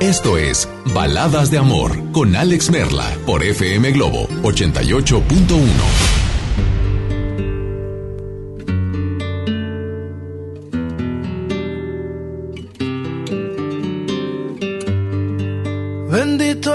esto es Baladas de Amor con Alex Merla por FM Globo 88.1. Bendito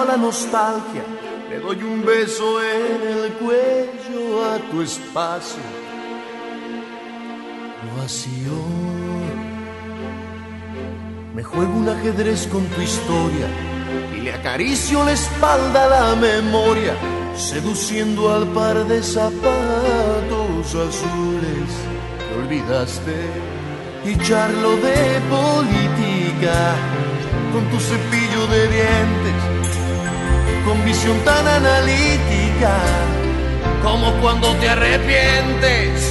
a la nostalgia. Le doy un beso en el cuello a tu espacio vacío. Me juego un ajedrez con tu historia y le acaricio la espalda a la memoria, seduciendo al par de zapatos azules que olvidaste y charlo de política con tu cepillo de dientes, con visión tan analítica como cuando te arrepientes.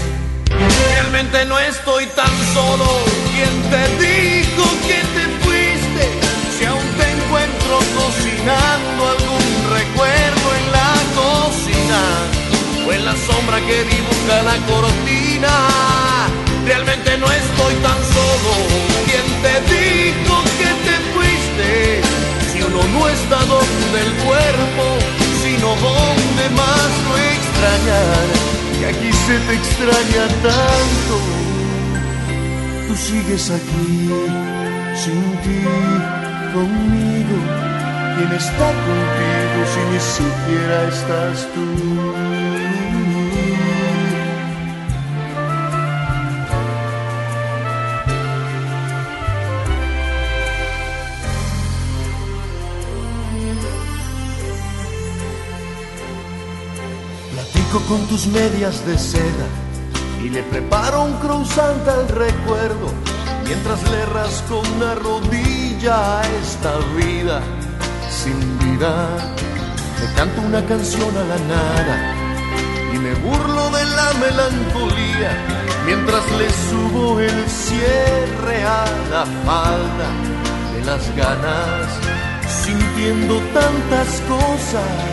Realmente no estoy tan solo. ¿Quién te dijo que te fuiste? Si aún te encuentro cocinando algún recuerdo en la cocina o en la sombra que dibuja la cortina. Realmente no estoy tan solo. ¿Quién te dijo que te? No está donde el cuerpo, sino donde más lo extrañar y aquí se te extraña tanto. Tú sigues aquí, sin ti, conmigo. ¿Quién está contigo si ni siquiera estás tú? Tus medias de seda y le preparo un croissant al recuerdo mientras le rasco una rodilla a esta vida sin vida. Le canto una canción a la nada y me burlo de la melancolía mientras le subo el cierre a la falda de las ganas sintiendo tantas cosas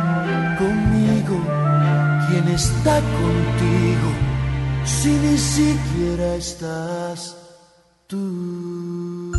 ¿Quién está contigo si ni siquiera estás tú?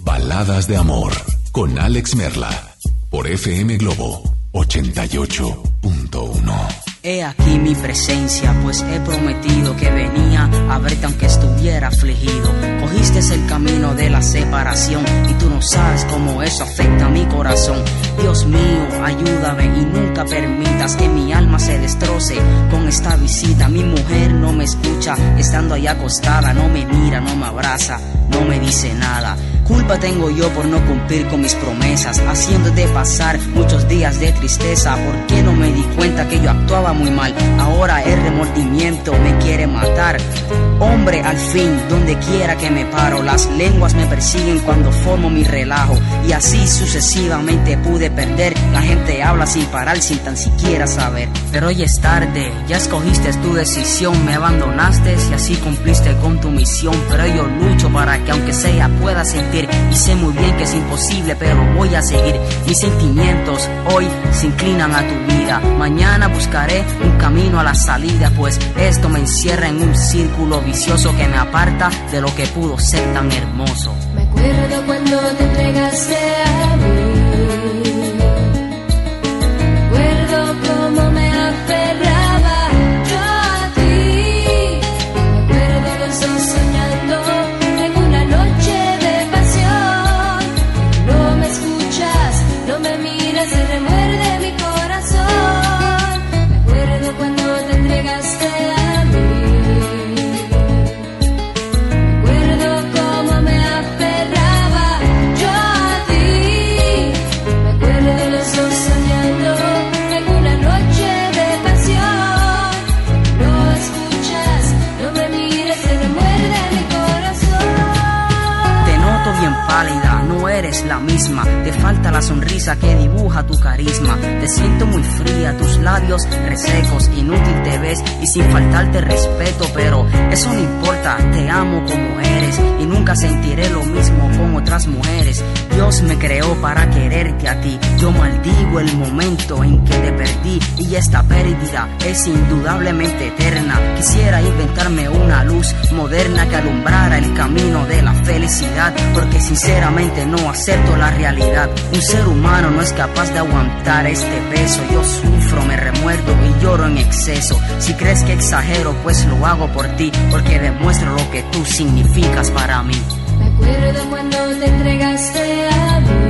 Baladas de amor con Alex Merla por FM Globo 88.1. He aquí mi presencia, pues he prometido que venía a verte aunque estuviera afligido. Cogiste el camino de la separación y tú no sabes cómo eso afecta a mi corazón. Dios mío, ayúdame y nunca permitas que mi alma se destroce con esta visita. Mi mujer no me escucha, estando ahí acostada, no me mira, no me abraza, no me dice nada. Culpa tengo yo por no cumplir con mis promesas, haciéndote pasar muchos días de tristeza. ¿Por qué no me di cuenta que yo actuaba muy mal? Ahora el remordimiento me quiere matar. Hombre, al fin, donde quiera que me paro, las lenguas me persiguen cuando formo mi relajo. Y así sucesivamente pude perder. La gente habla sin parar, sin tan siquiera saber. Pero hoy es tarde, ya escogiste tu decisión, me abandonaste y así cumpliste con tu misión. Pero yo lucho para que aunque sea pueda sentir y sé muy bien que es imposible, pero voy a seguir. Mis sentimientos hoy se inclinan a tu vida. Mañana buscaré un camino a la salida, pues esto me encierra en un círculo vicioso que me aparta de lo que pudo ser tan hermoso. Me acuerdo cuando te entregaste a mí. La sonrisa que dibuja tu carisma. Te siento muy fría, tus labios resecos, inútil te ves y sin faltarte respeto, pero eso no importa, te amo como eres y nunca sentiré lo mismo con otras mujeres. Dios me creó para quererte a ti. Yo maldigo el momento en que te perdí y esta pérdida es indudablemente eterna. Quisiera inventarme una luz moderna que alumbrara el camino de la felicidad, porque sinceramente no acepto la realidad. Un ser humano no es capaz de aguantar este peso. Yo sufro, me remuerdo y lloro en exceso. Si crees que exagero, pues lo hago por ti, porque demuestro lo que tú significas para mí. Me acuerdo cuando te entregaste a mí.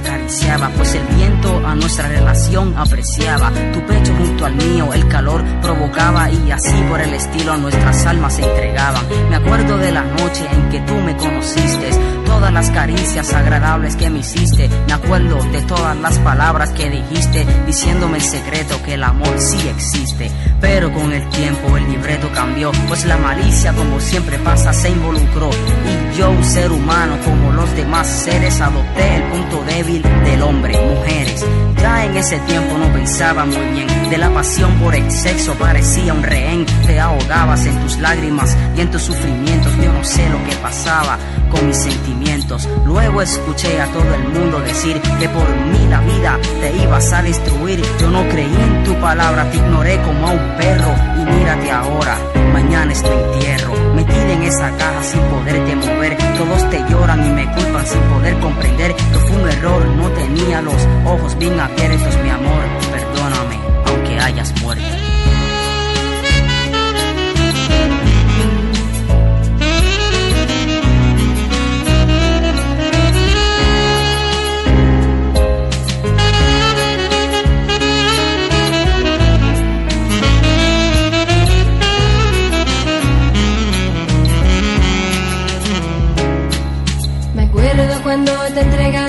Acariciaba, pues el viento a nuestra relación apreciaba. Tu pecho junto al mío, el calor provocaba y así por el estilo nuestras almas se entregaban. Me acuerdo de la noche en que tú me conociste, todas las caricias agradables que me hiciste. Me acuerdo de todas las palabras que dijiste, diciéndome el secreto que el amor sí existe. Pero con el tiempo el libreto cambió, pues la malicia como siempre pasa se involucró. Y yo, un ser humano como los demás seres, adopté el punto débil del hombre, mujeres. Ya en ese tiempo no pensaba muy bien, de la pasión por el sexo parecía un rehén. Te ahogabas en tus lágrimas y en tus sufrimientos, yo no sé lo que pasaba con mis sentimientos. Luego escuché a todo el mundo decir que por mí la vida te ibas a destruir. Yo no creí en tu palabra, te ignoré como a un perro. Y mírate ahora, mañana es tu entierro. Metida en esa caja sin poderte mover. Todos te lloran y me culpan sin poder comprender que fue un error. No tenía los ojos bien abiertos, mi amor. Perdóname, aunque hayas muerto.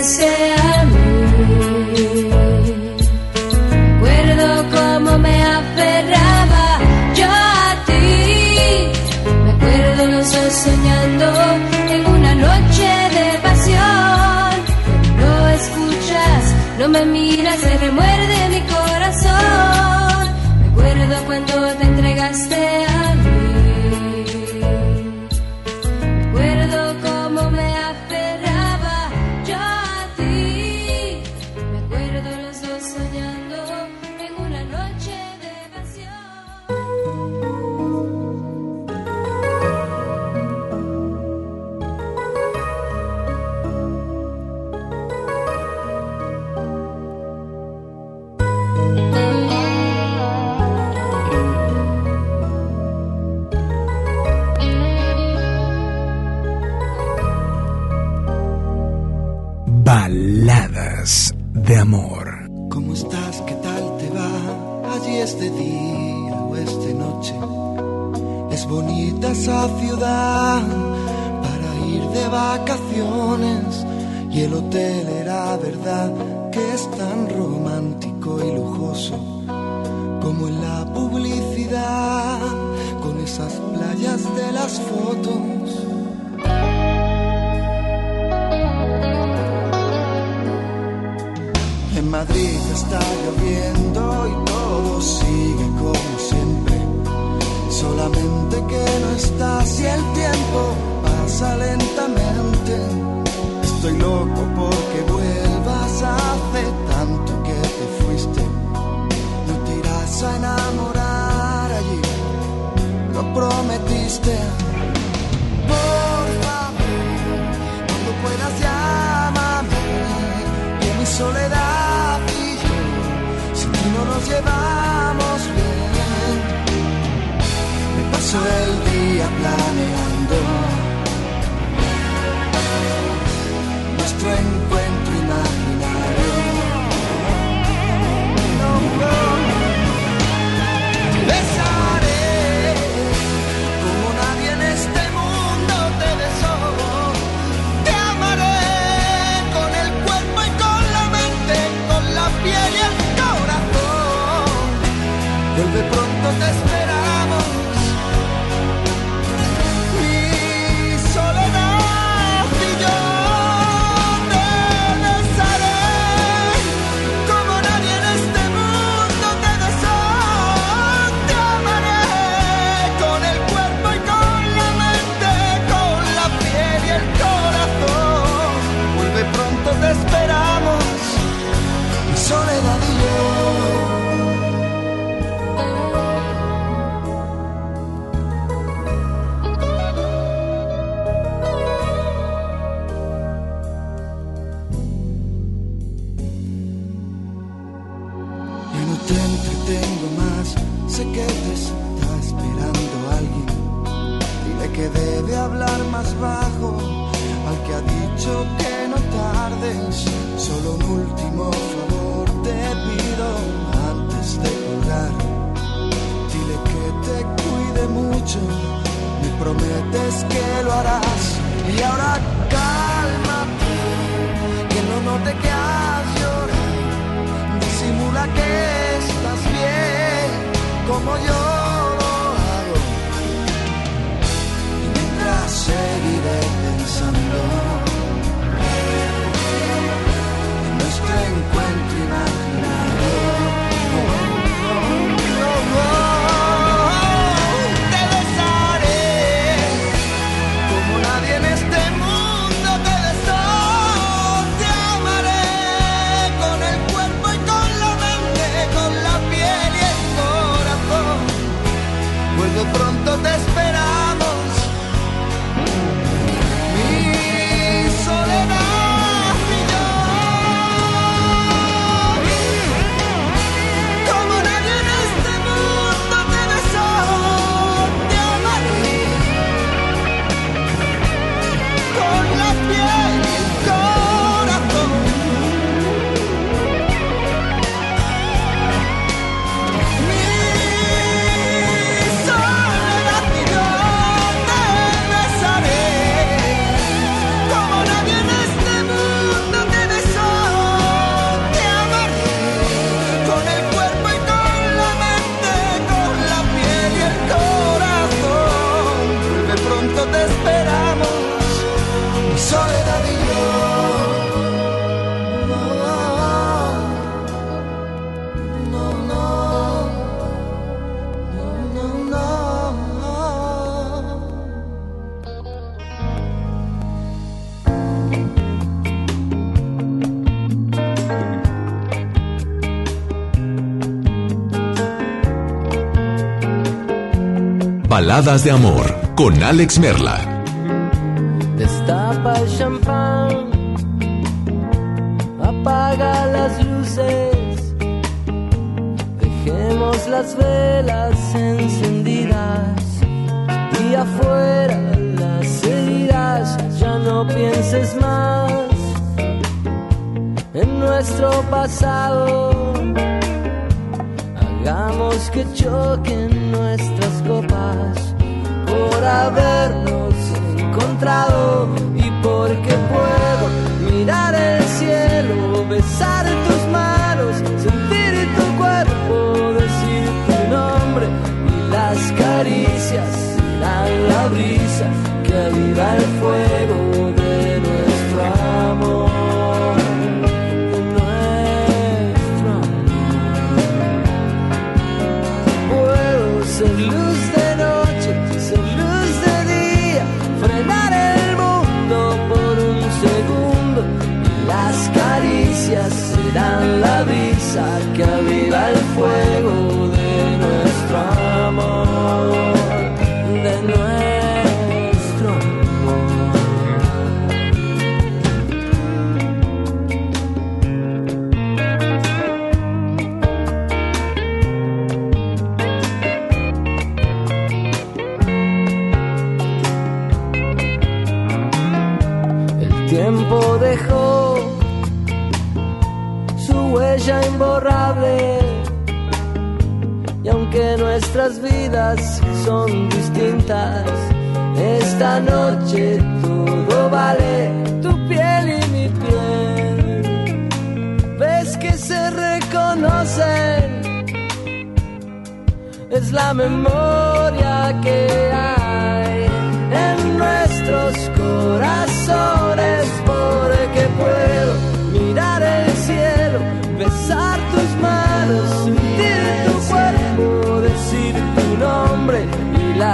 Te verdad que es tan romántico y lujoso como en la publicidad con esas playas de las fotos. En Madrid está lloviendo y todo sigue como siempre. Solamente que no estás y el tiempo pasa lentamente. Estoy loco porque vuelvas hace tanto que te fuiste. No te irás a enamorar allí, lo prometiste. Por favor, cuando puedas llámame, que mi soledad y yo, si tú no nos llevamos bien, me paso el día planeando me prometes que lo harás. Y ahora cálmate, que no note que has llorado. Disimula que estás bien, como yo. Baladas de Amor con Alex Merla. Destapa el champán, apaga las luces, dejemos las velas encendidas y afuera las heridas, ya no pienses más en nuestro pasado, hagamos que choquen nuestras por habernos encontrado y porque puedo mirar el cielo, besar tus manos, sentir tu cuerpo, decir tu nombre y las caricias, la, la brisa que aviva el fuego. nuestras vidas son distintas. Esta noche todo vale tu piel y mi piel. Ves que se reconocen, es la memoria que hay en nuestros corazones porque puedo.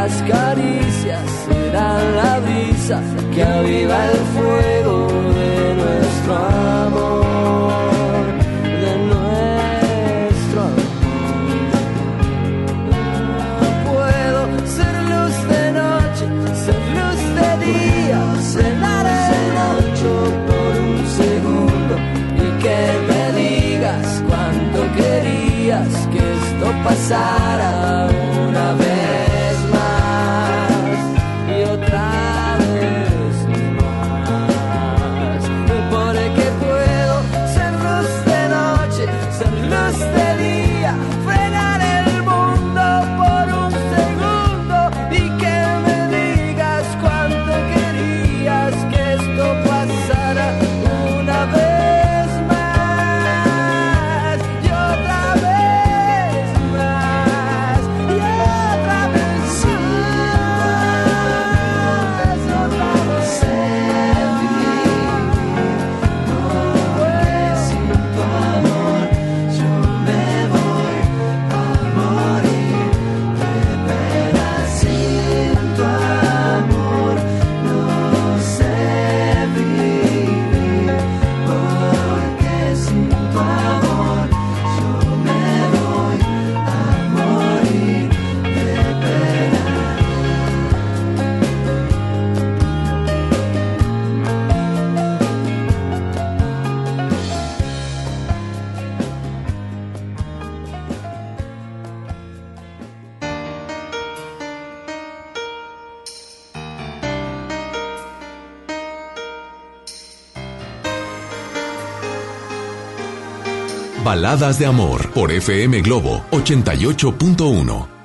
las caricias serán la brisa que aviva el fuego de nuestro amor, de nuestro amor. Puedo ser luz de noche, ser luz de día, cenar el ocho por un segundo y que me digas cuánto querías que esto pasara. Baladas de Amor por FM Globo 88.1.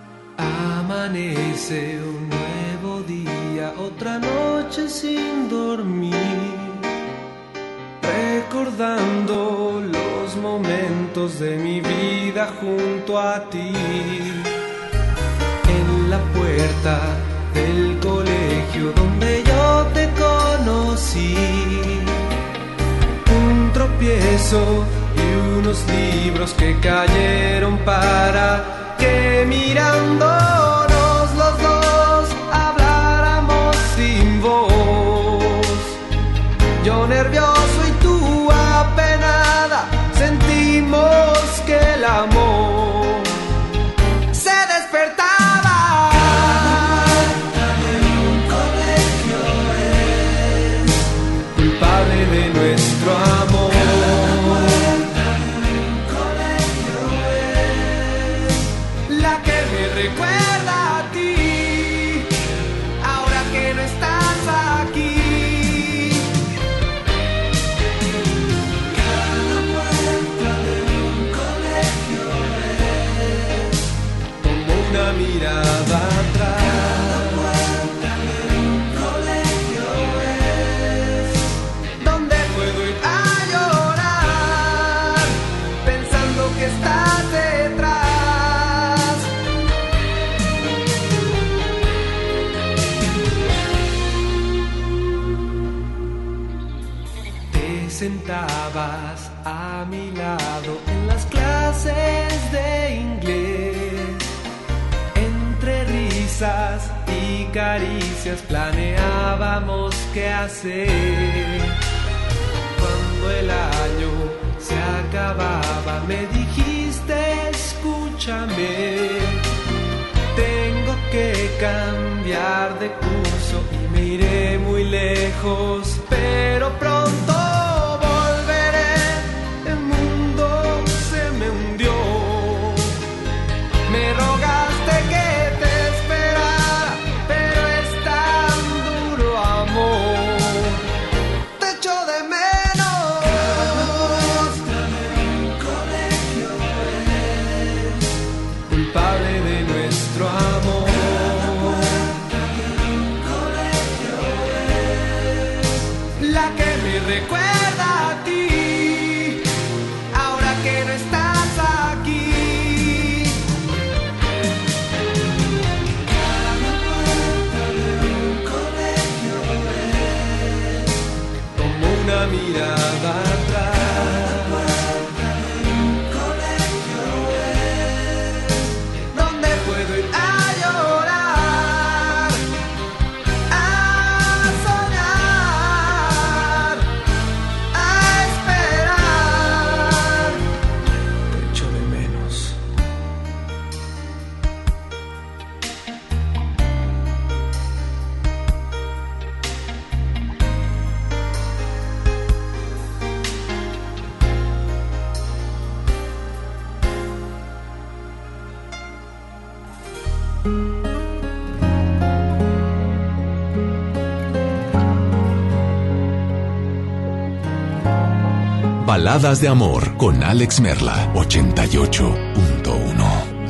Baladas de Amor con Alex Merla, 88.1.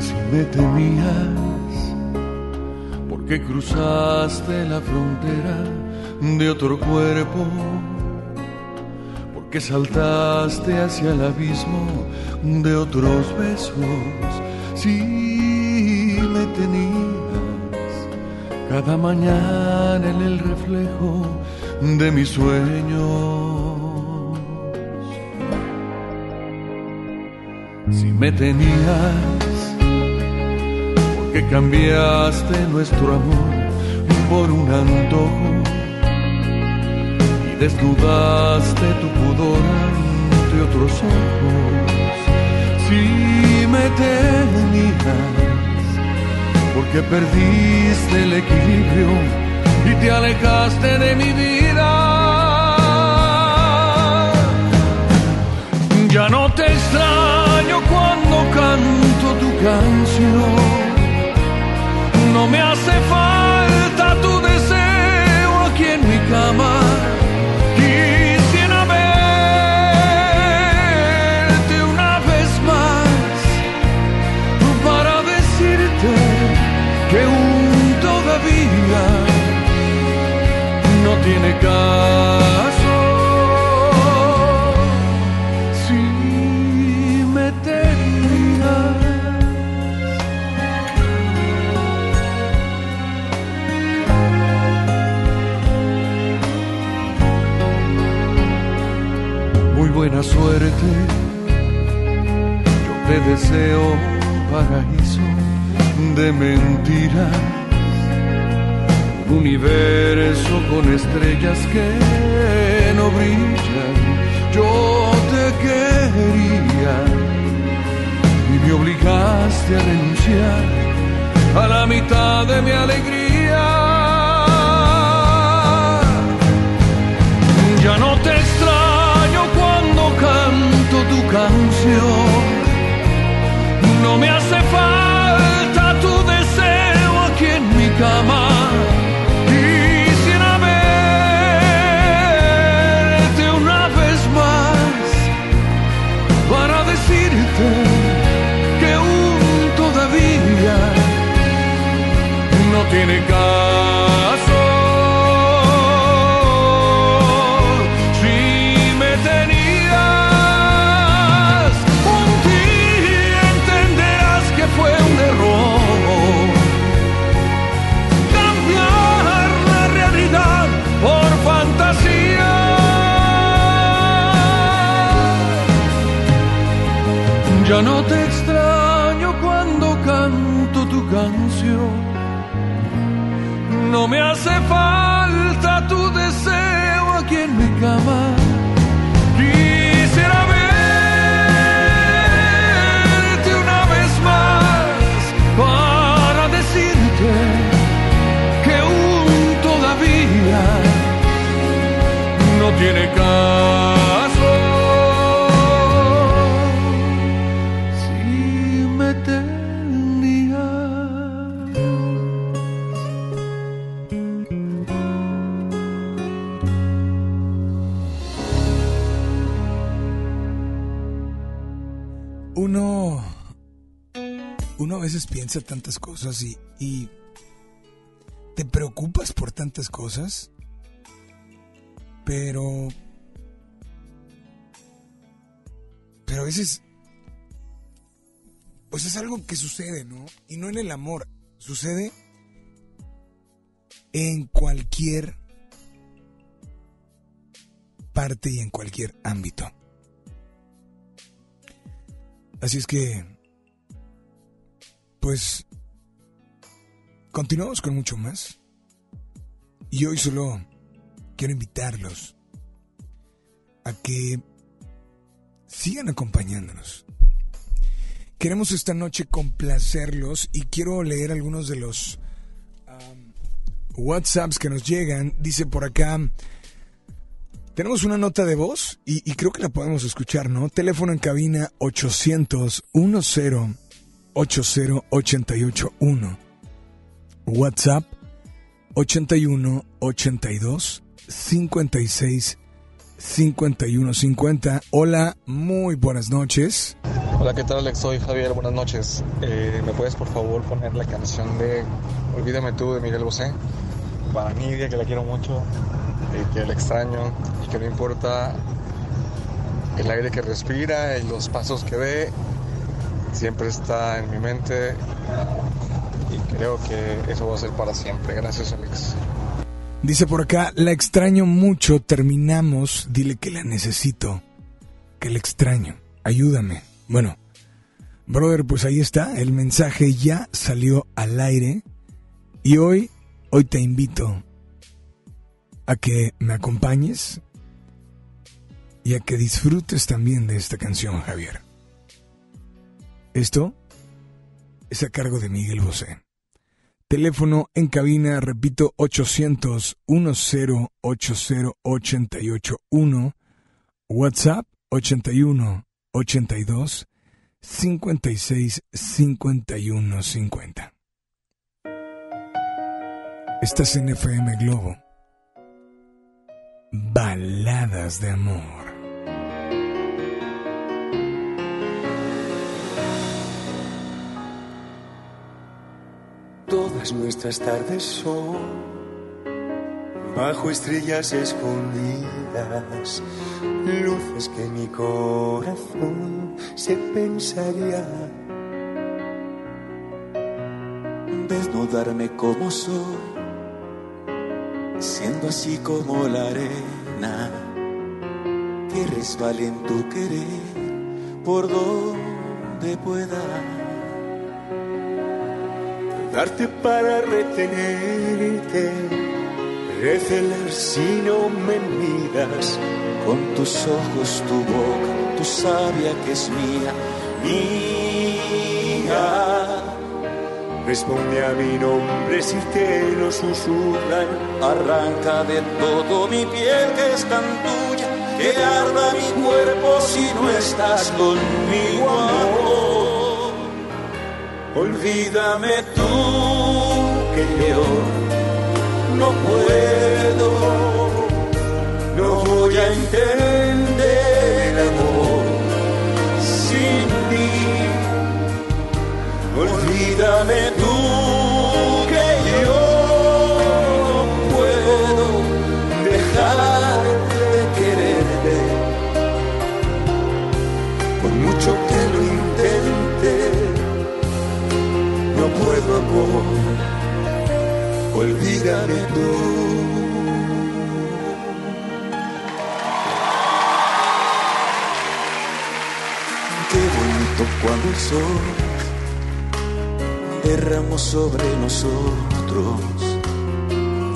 Si me temías, porque cruzaste la frontera de otro cuerpo, porque saltaste hacia el abismo de otros besos. Si me tenías cada mañana en el reflejo de mis sueños. Si me tenías, porque cambiaste nuestro amor por un antojo y desnudaste tu pudor ante otros ojos. Si me tenías, porque perdiste el equilibrio y te alejaste de mi vida. Ya no te extraño cuando canto tu canción. No me hace falta tu deseo aquí en mi cama. Quisiera verte una vez más para decirte que aún todavía no tiene caso. Suerte, yo te deseo un paraíso de mentiras un universo con estrellas que no brillan. Yo te quería y me obligaste a renunciar a la mitad de mi alegría. Ya no te extraño No me hace falta tu deseo aquí en mi cama. Me hace piensa tantas cosas y, y te preocupas por tantas cosas, pero. Pero a veces. Pues es algo que sucede, ¿no? Y no en el amor. Sucede en cualquier parte y en cualquier ámbito. Así es que, pues, continuamos con mucho más. Y hoy solo quiero invitarlos a que sigan acompañándonos. Queremos esta noche complacerlos y quiero leer algunos de los um, WhatsApps que nos llegan. Dice por acá, tenemos una nota de voz y, y creo que la podemos escuchar, ¿no? Teléfono en cabina 800 10 80 881. WhatsApp 81 82 56 5150. Hola, muy buenas noches. Hola, ¿qué tal Alex? Soy Javier, buenas noches. Eh, ¿Me puedes por favor poner la canción de Olvídame tú de Miguel Bosé? Para Nidia, que la quiero mucho, eh, que la extraño y que no importa el aire que respira y los pasos que ve, siempre está en mi mente y creo que eso va a ser para siempre. Gracias Alex. Dice por acá, la extraño mucho, terminamos, dile que la necesito, que la extraño, ayúdame. Bueno, brother, pues ahí está, el mensaje ya salió al aire y hoy, hoy te invito a que me acompañes y a que disfrutes también de esta canción, Javier. Esto es a cargo de Miguel Bosé. Teléfono en cabina, repito, 800 10 80 881. WhatsApp 81 82 56 51 50. Estás en FM Globo. Baladas de amor. Todas nuestras tardes son bajo estrellas escondidas, luces que mi corazón se pensaría. Desnudarme como soy, siendo así como la arena que resbale en tu querer por donde pueda darte para retenerte, recelar si no me miras, con tus ojos, tu boca, tu sabia que es mía, mía. Responde a mi nombre si te lo susurran, arranca de todo mi piel que es tan tuya, que arda mi cuerpo si no estás conmigo, amor. Olvídame que yo no puedo, no voy a entender amor sin ti. Olvídame amor, olvídame tú. Qué bonito cuando el sol derramó sobre nosotros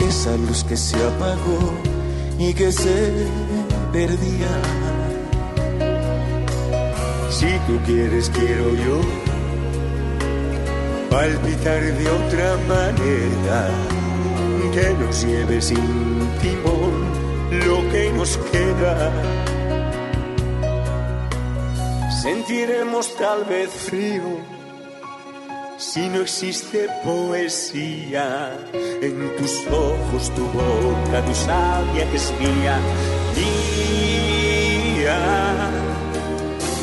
esa luz que se apagó y que se perdía. Si tú quieres, quiero yo palpitar de otra manera, que nos lleve sin timón lo que nos queda. Sentiremos tal vez frío si no existe poesía en tus ojos, tu boca, tu sabia que es mía.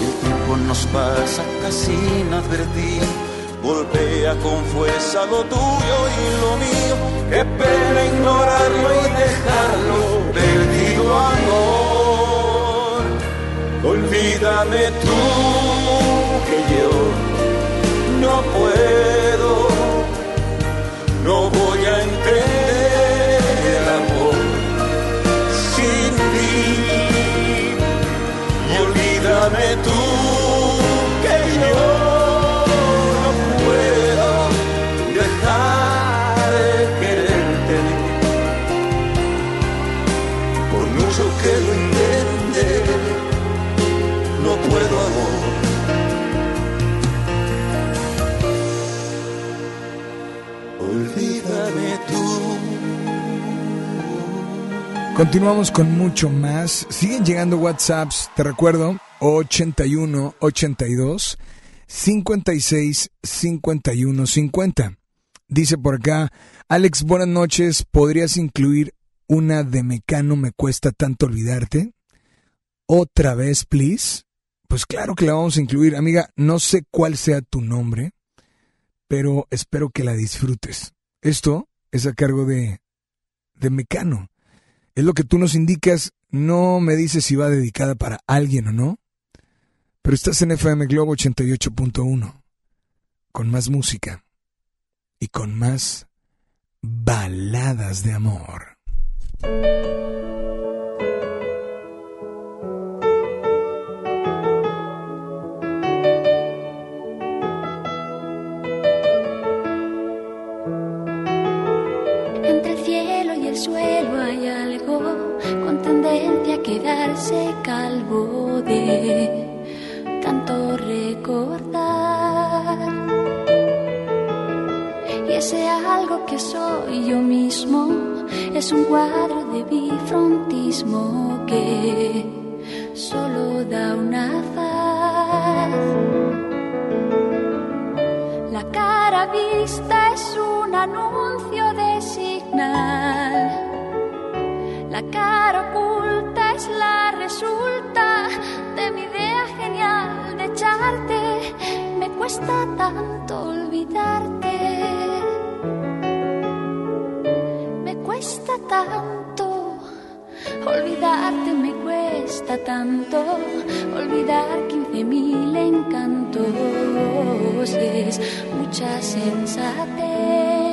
El tiempo nos pasa casi inadvertido golpea con fuerza lo tuyo y lo mío. Qué pena ignorarlo y dejarlo perdido amor. Olvídame tú que yo no puedo, no voy Continuamos con mucho más. Siguen llegando WhatsApps, te recuerdo, 81 82 56 51 50. Dice por acá, Alex, buenas noches. ¿Podrías incluir una de Mecano Me cuesta tanto olvidarte? otra vez, please? Pues claro que la vamos a incluir. Amiga, no sé cuál sea tu nombre, pero espero que la disfrutes. Esto es a cargo de, de Mecano. Es lo que tú nos indicas. No me dices si va dedicada para alguien o no. Pero estás en FM Globo 88.1. Con más música. Y con más baladas de amor. Quedarse calvo de tanto recordar. Y ese algo que soy yo mismo es un cuadro de bifrontismo que solo da una faz. La cara vista es un anuncio de signal. La cara oculta es la resulta de mi idea genial de echarte. Me cuesta tanto olvidarte. Me cuesta tanto olvidarte, me cuesta tanto olvidar quince mil encantos. Es mucha sensatez.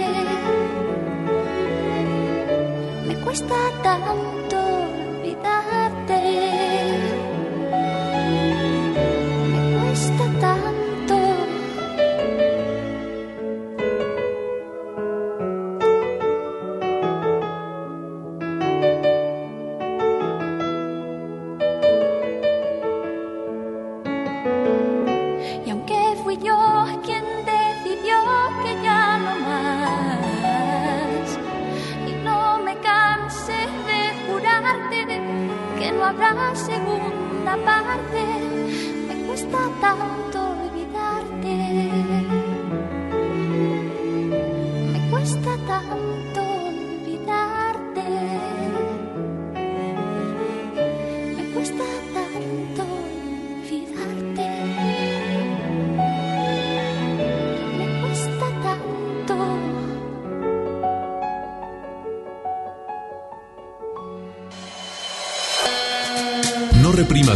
Me cuesta habrá segunda parte,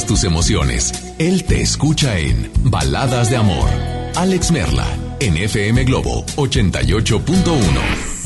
Tus emociones. Él te escucha en Baladas de Amor. Alex Merla, en FM Globo 88.1.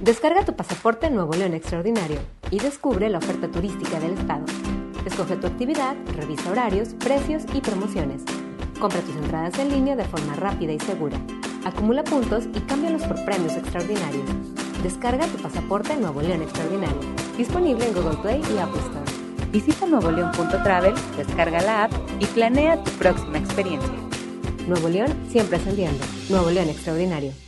Descarga tu pasaporte Nuevo León Extraordinario y descubre la oferta turística del Estado. Escoge tu actividad, revisa horarios, precios y promociones. Compra tus entradas en línea de forma rápida y segura. Acumula puntos y cámbialos por premios extraordinarios. Descarga tu pasaporte Nuevo León Extraordinario. Disponible en Google Play y Apple Store. Visita nuevoleón.travel, descarga la app y planea tu próxima experiencia. Nuevo León siempre ascendiendo. Nuevo León Extraordinario.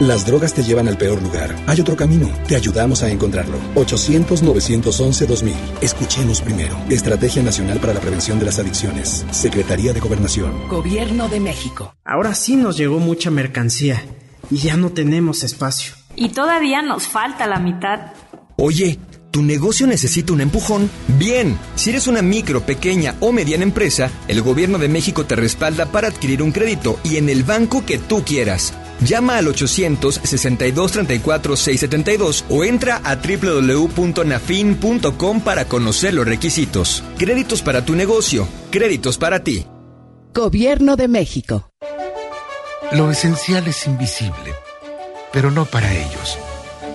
Las drogas te llevan al peor lugar. Hay otro camino. Te ayudamos a encontrarlo. 800-911-2000. Escuchemos primero. Estrategia Nacional para la Prevención de las Adicciones. Secretaría de Gobernación. Gobierno de México. Ahora sí nos llegó mucha mercancía y ya no tenemos espacio. Y todavía nos falta la mitad. Oye, ¿tu negocio necesita un empujón? Bien, si eres una micro, pequeña o mediana empresa, el gobierno de México te respalda para adquirir un crédito y en el banco que tú quieras. Llama al 800-6234-672 o entra a www.nafin.com para conocer los requisitos. Créditos para tu negocio, créditos para ti. Gobierno de México. Lo esencial es invisible, pero no para ellos.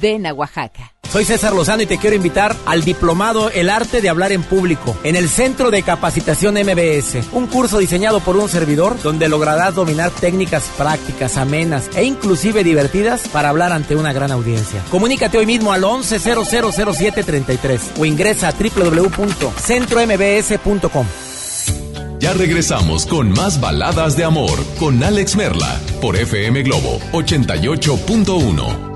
Ven a Oaxaca. Soy César Lozano y te quiero invitar al diplomado El arte de hablar en público en el Centro de Capacitación MBS, un curso diseñado por un servidor donde lograrás dominar técnicas prácticas, amenas e inclusive divertidas para hablar ante una gran audiencia. Comunícate hoy mismo al 11000733 o ingresa a www.centrombs.com. Ya regresamos con más baladas de amor con Alex Merla por FM Globo 88.1.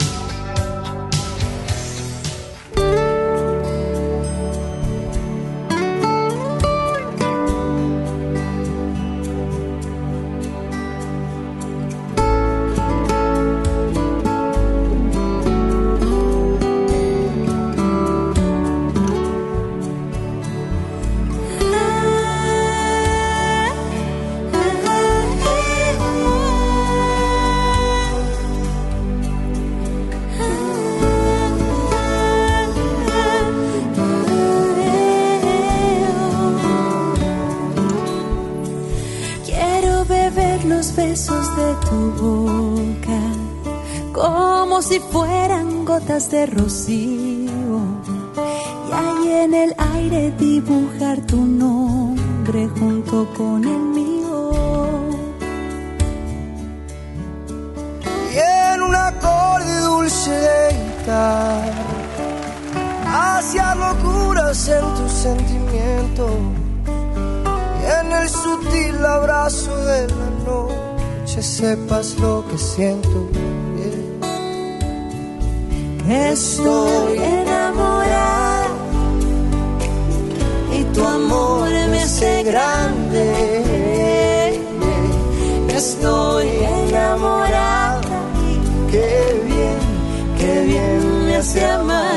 bien me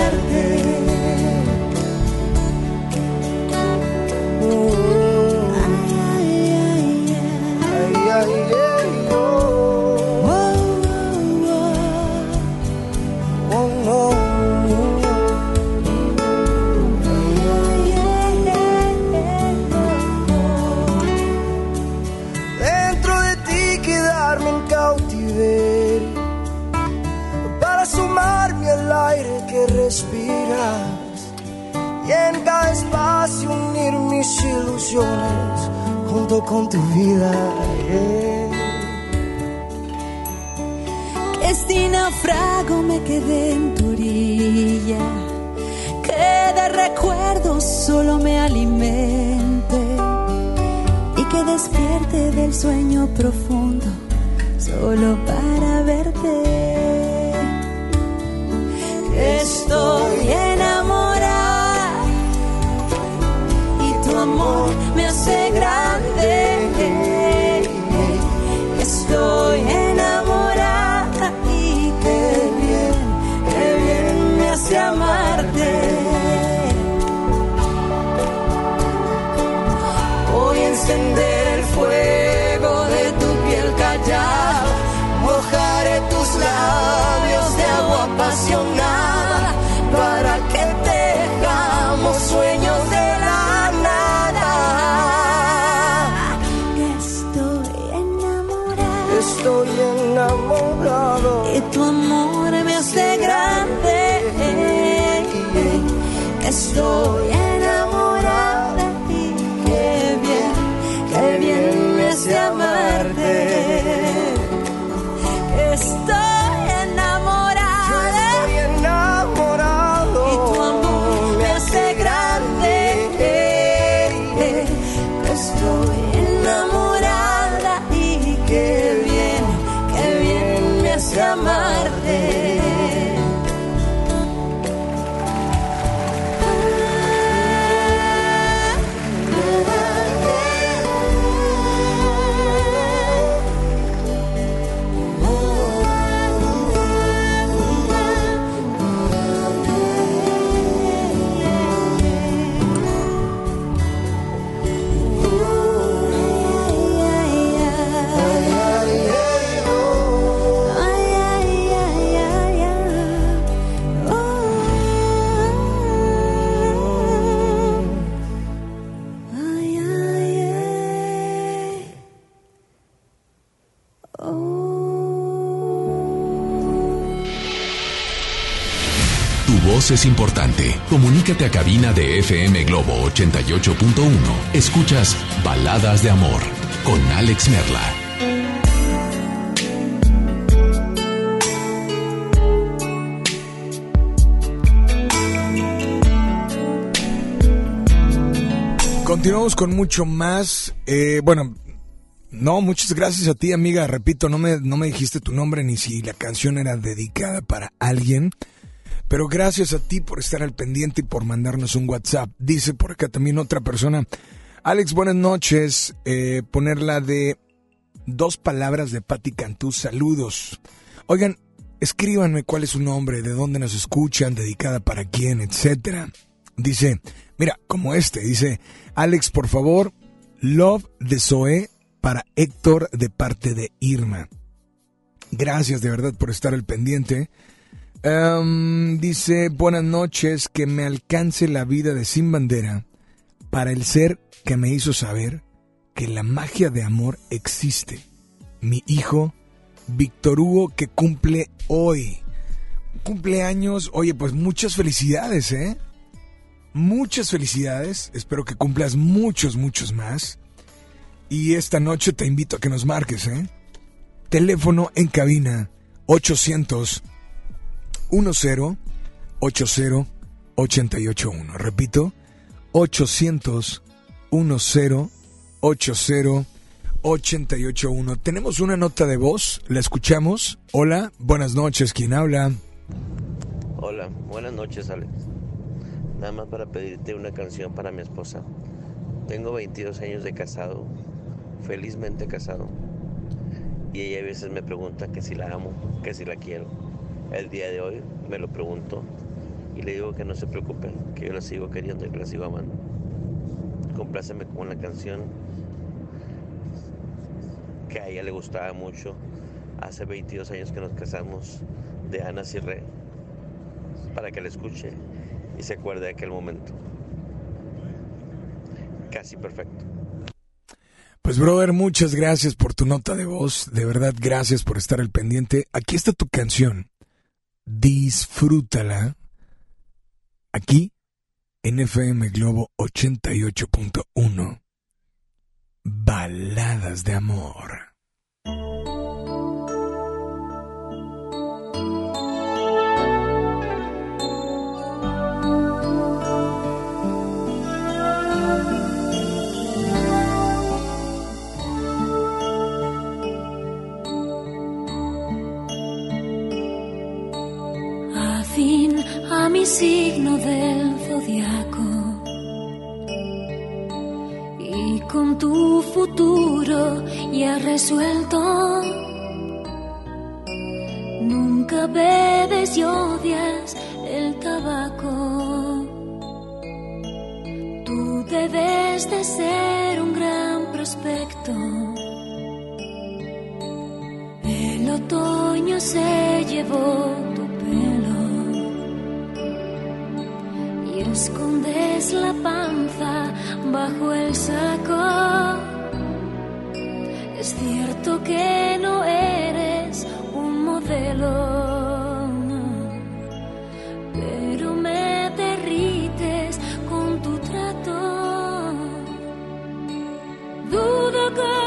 es importante. Comunícate a cabina de FM Globo 88.1. Escuchas Baladas de Amor con Alex Merla. Continuamos con mucho más. Eh, bueno, no, muchas gracias a ti, amiga. Repito, no me, no me dijiste tu nombre ni si la canción era dedicada para alguien. Pero gracias a ti por estar al pendiente y por mandarnos un WhatsApp. Dice por acá también otra persona. Alex, buenas noches. Eh, ponerla de dos palabras de Patti Cantú. Saludos. Oigan, escríbanme cuál es su nombre, de dónde nos escuchan, dedicada para quién, etcétera. Dice, mira, como este, dice, Alex, por favor, Love de Zoe para Héctor de parte de Irma. Gracias de verdad por estar al pendiente. Em, dice, buenas noches, que me alcance la vida de Sin Bandera para el ser que me hizo saber que la magia de amor existe. Mi hijo, Víctor Hugo, que cumple hoy. cumpleaños. Oye, pues muchas felicidades, ¿eh? Muchas felicidades. Espero que cumplas muchos, muchos más. Y esta noche te invito a que nos marques, ¿eh? Teléfono en cabina 800 10 80 881. Repito, 800 10 80 881. Tenemos una nota de voz, la escuchamos. Hola, buenas noches, ¿quién habla? Hola, buenas noches, Alex. Nada más para pedirte una canción para mi esposa. Tengo 22 años de casado, felizmente casado. Y ella a veces me pregunta que si la amo, que si la quiero. El día de hoy me lo pregunto y le digo que no se preocupe, que yo la sigo queriendo y que la sigo amando. Compláceme con la canción que a ella le gustaba mucho. Hace 22 años que nos casamos de Ana Cirre para que la escuche y se acuerde de aquel momento. Casi perfecto. Pues brother, muchas gracias por tu nota de voz. De verdad, gracias por estar al pendiente. Aquí está tu canción. Disfrútala. Aquí en FM Globo 88.1. Baladas de amor. A mi signo del zodiaco y con tu futuro ya resuelto. Nunca bebes y odias el tabaco. Tú debes de ser un gran prospecto. El otoño se llevó tu escondes la panza bajo el saco. Es cierto que no eres un modelo, pero me derrites con tu trato. Dudo como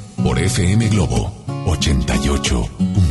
por FM Globo 88.1.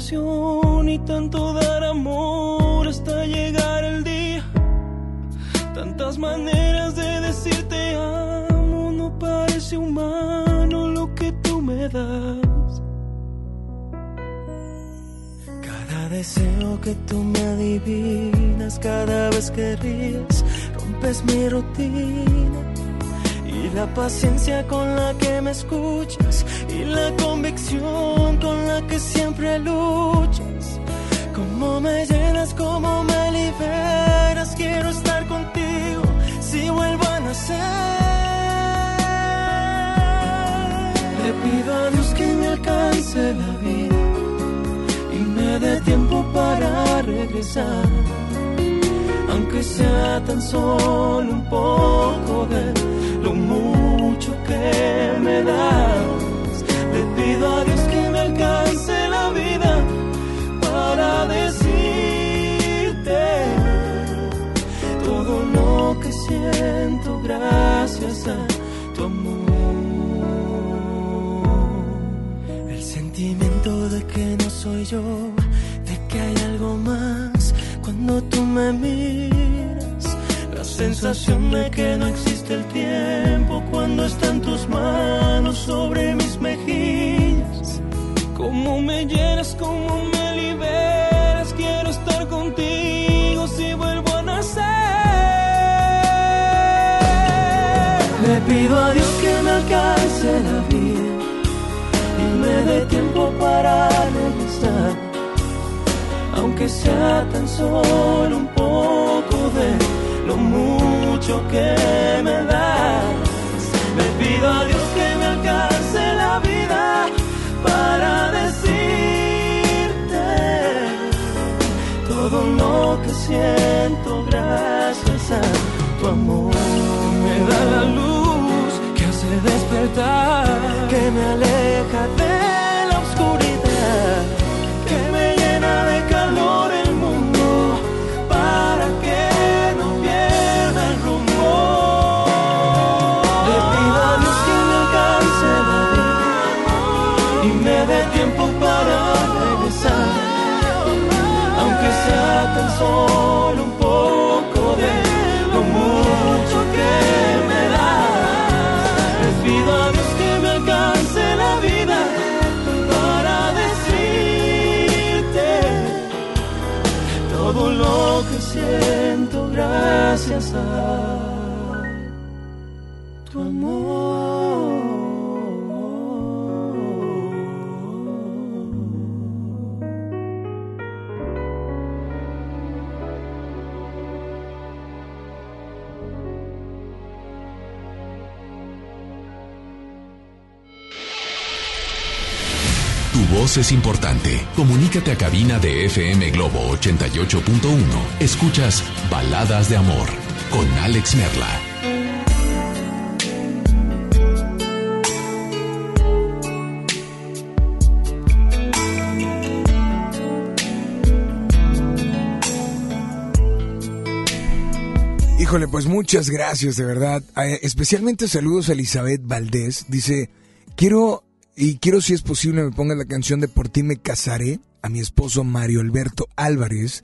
y tanto dar amor hasta llegar el día. Tantas maneras de decirte amo, no parece humano lo que tú me das. Cada deseo que tú me adivinas, cada vez que ríes, rompes mi rutina. Y la paciencia con la que me escuchas, y la convicción con la que siempre luchas. Cómo me llenas, cómo me liberas, quiero estar contigo si vuelvo a nacer. Le pido a Dios que me alcance la vida y me dé tiempo para regresar. Aunque sea tan solo un poco de lo mucho que me das. Dios que me alcance la vida para decirte todo lo que siento gracias a tu amor. El sentimiento de que no soy yo, de que hay algo más cuando tú me miras. La sensación de que no existe el tiempo cuando están tus manos sobre mis mejillas. Cómo me llenas, cómo me liberas, quiero estar contigo si vuelvo a nacer. Le pido a Dios que me alcance la vida y me dé tiempo para regresar, aunque sea tan solo un poco de lo mucho que me das. Le pido a Dios todo lo que siento gracias a tu amor. Me da la luz que hace despertar, que me aleja de la oscuridad, que me llena de calor solo un poco de lo mucho que me da. Les pido a Dios que me alcance la vida para decirte todo lo que siento gracias a es importante. Comunícate a cabina de FM Globo 88.1. Escuchas Baladas de Amor con Alex Merla. Híjole, pues muchas gracias, de verdad. Eh, especialmente saludos a Elizabeth Valdés. Dice, quiero, y quiero si es posible me ponga la canción de Por ti me casaré a mi esposo Mario Alberto Álvarez,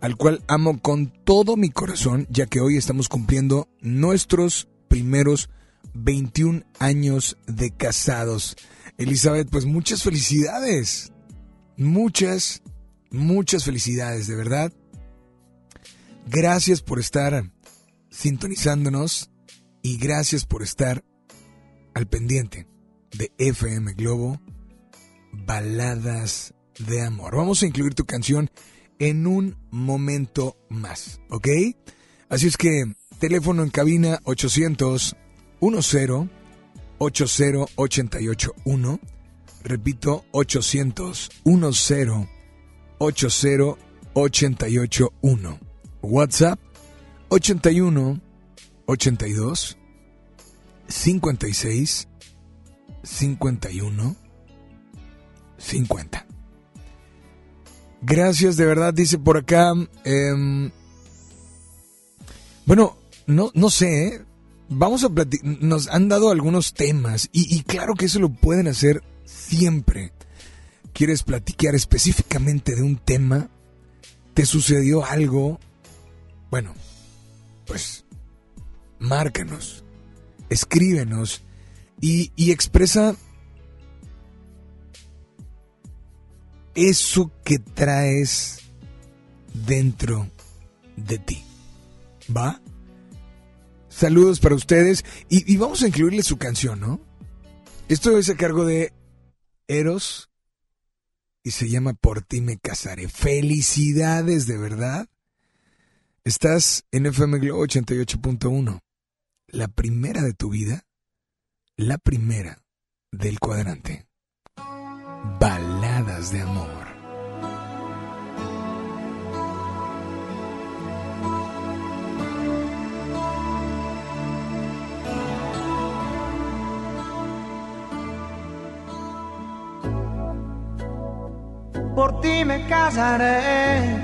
al cual amo con todo mi corazón, ya que hoy estamos cumpliendo nuestros primeros 21 años de casados. Elizabeth, pues muchas felicidades. Muchas, muchas felicidades, de verdad. Gracias por estar sintonizándonos y gracias por estar al pendiente de FM Globo Baladas de Amor. Vamos a incluir tu canción en un momento más, ¿ok? Así es que teléfono en cabina 800 10 80 881. Repito, 800 10 80 881. WhatsApp 81 82 56 51 50. Gracias, de verdad, dice por acá. em, bueno, no, no sé, ¿eh? vamos a platicar. Nos han dado algunos temas y, y claro que eso lo pueden hacer siempre. ¿Quieres platicar específicamente de un tema? ¿Te sucedió algo? Bueno, pues márcanos, escríbenos y, expresa eso que traes dentro de ti. ¿Va? Saludos para ustedes y, y vamos a incluirle su canción, ¿no? Esto es a cargo de Eros y se llama Por ti me casaré. Felicidades, de verdad. Estás en FM Globo 88.1. La primera de tu vida. La primera del cuadrante. Baladas de amor. por ti me casaré.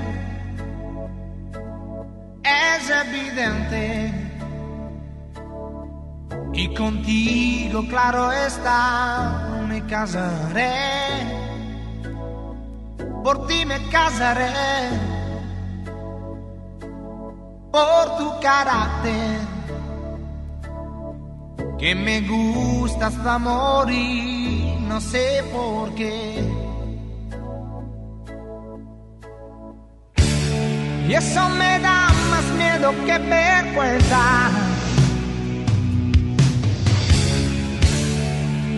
Es evidente. Y contigo, claro está, me casaré. Por ti me casaré. Por tu carácter. Que me gusta hasta morir, no sé por qué. Y eso me da más miedo que vergüenza.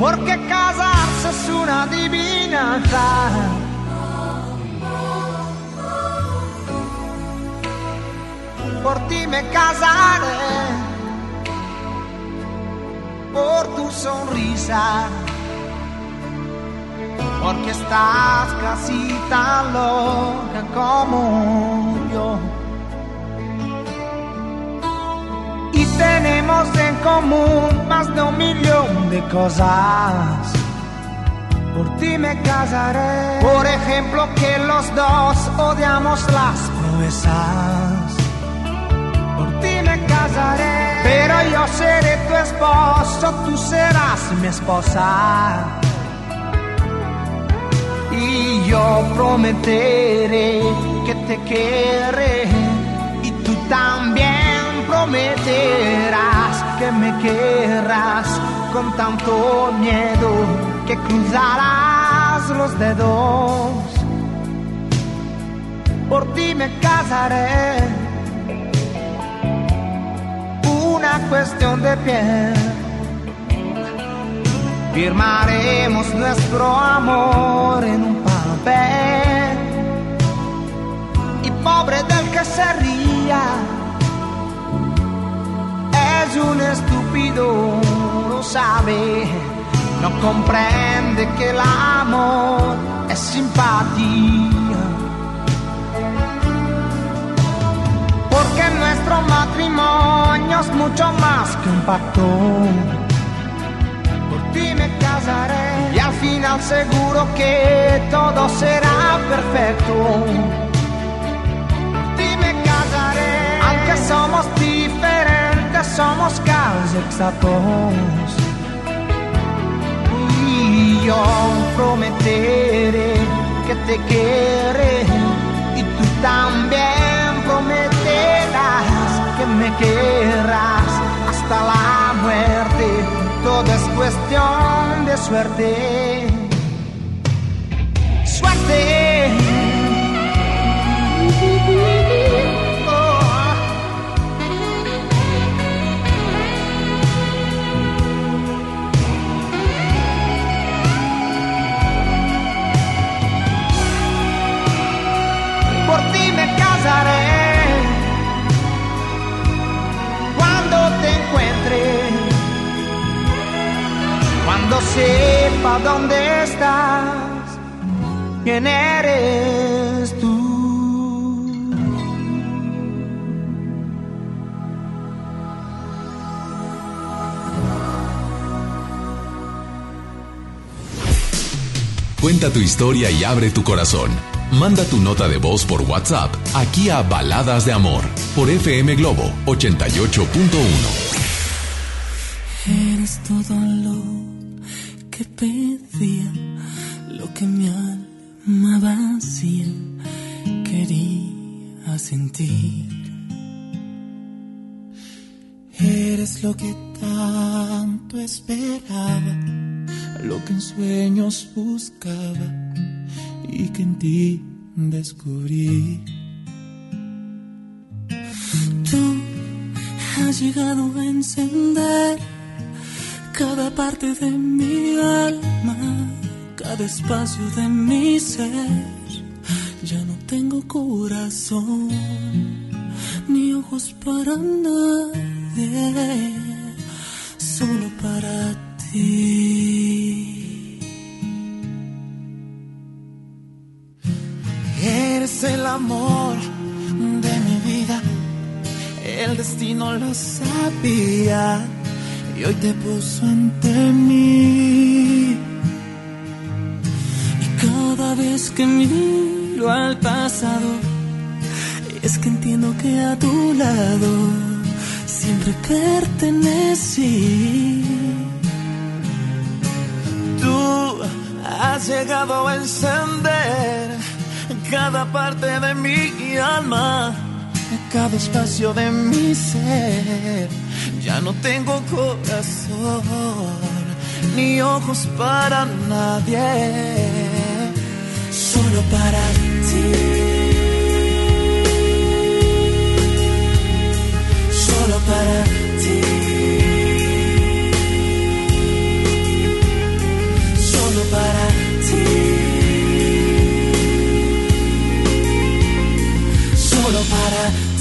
Porque casarse es una adivinanza. Por ti me casaré. Por tu sonrisa. Porque estás casi tan loca como yo. Tenemos en común más de un millón de cosas. Por ti me casaré. Por ejemplo, que los dos odiamos las proezas. Por ti me casaré. Pero yo seré tu esposo, tú serás mi esposa y yo prometeré que te querré y tú también prometerás que me querrás con tanto miedo que cruzarás los dedos. Por ti me casaré, una cuestión de piel firmaremos nuestro amor en un papel. Y pobre del que se ría, es un estúpido, no sabe, no comprende que el amor es simpatía. Porque nuestro matrimonio es mucho más que un pacto ti me casaré y al final seguro que todo será perfecto. Por ti me casaré, aunque somos somos casi exactos. Y yo prometeré que te querré y tú también prometerás que me querrás hasta la muerte todo es cuestión de suerte. Suerte. cuando te encuentre, cuando sepa dónde estás, quién eres tú. Cuenta tu historia y abre tu corazón. Manda tu nota de voz por WhatsApp aquí a Baladas de Amor por FM Globo 88.1. Eres todo lo que pedía, lo que mi alma vacía quería sentir. Eres lo que tanto esperaba, lo que en sueños buscaba y que en ti descubrí. Tú has llegado a encender cada parte de mi alma, cada espacio de mi ser. Ya no tengo corazón ni ojos para nadie, solo para ti. El amor de mi vida, el destino lo sabía y hoy te puso ante mí. Y cada vez que miro al pasado, es que entiendo que a tu lado siempre pertenecí. Tú has llegado a encender cada parte de mi alma, cada espacio de mi ser. Ya no tengo corazón ni ojos para nadie, solo para ti. Solo para ti.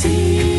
Para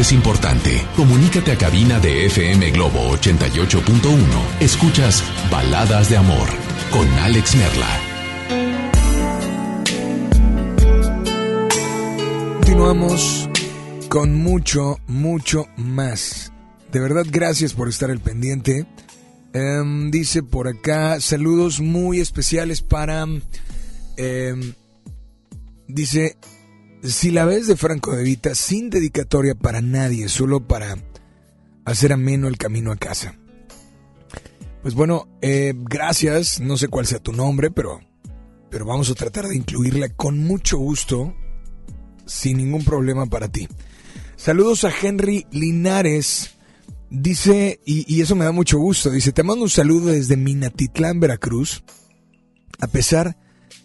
es importante. Comunícate a cabina de FM Globo 88.1. Escuchas Baladas de Amor con Alex Merla. Continuamos con mucho, mucho más. De verdad, gracias por estar al pendiente. Em, dice por acá, saludos muy especiales para... em, dice, si la ves de Franco de Vita, sin dedicatoria para nadie, solo para hacer ameno el camino a casa. Pues bueno, eh, gracias, no sé cuál sea tu nombre, pero, pero vamos a tratar de incluirla con mucho gusto, sin ningún problema para ti. Saludos a Henry Linares. Dice, y, y eso me da mucho gusto, dice, te mando un saludo desde Minatitlán, Veracruz. A pesar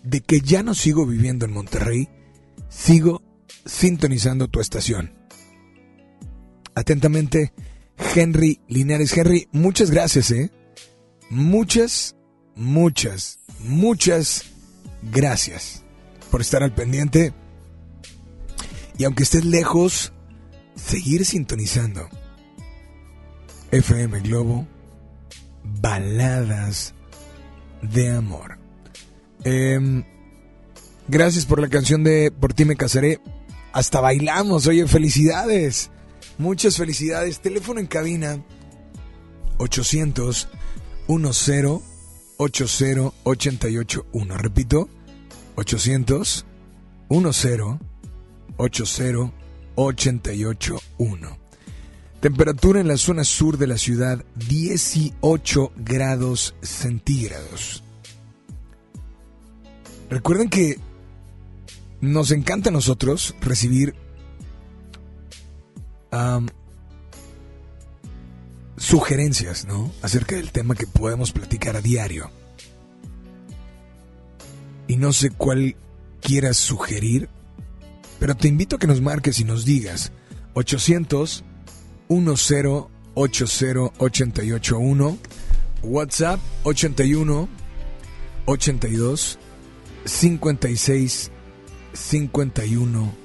de que ya no sigo viviendo en Monterrey, sigo sintonizando tu estación. Atentamente, Henry Linares. Henry, muchas gracias, ¿eh? Muchas, muchas, muchas gracias por estar al pendiente. Y aunque estés lejos, seguir sintonizando. FM Globo, baladas de amor. Em, gracias por la canción de Por ti me casaré. Hasta bailamos, oye, felicidades. Muchas felicidades. Teléfono en cabina 800 10 80 881. Repito, 800 10 80 881. Temperatura en la zona sur de la ciudad 18 grados centígrados. Recuerden que nos encanta a nosotros recibir sugerencias, ¿no? Acerca del tema que podemos platicar a diario. Y no sé cuál quieras sugerir, pero te invito a que nos marques y nos digas 800 10 80 881 WhatsApp 81 82 56 51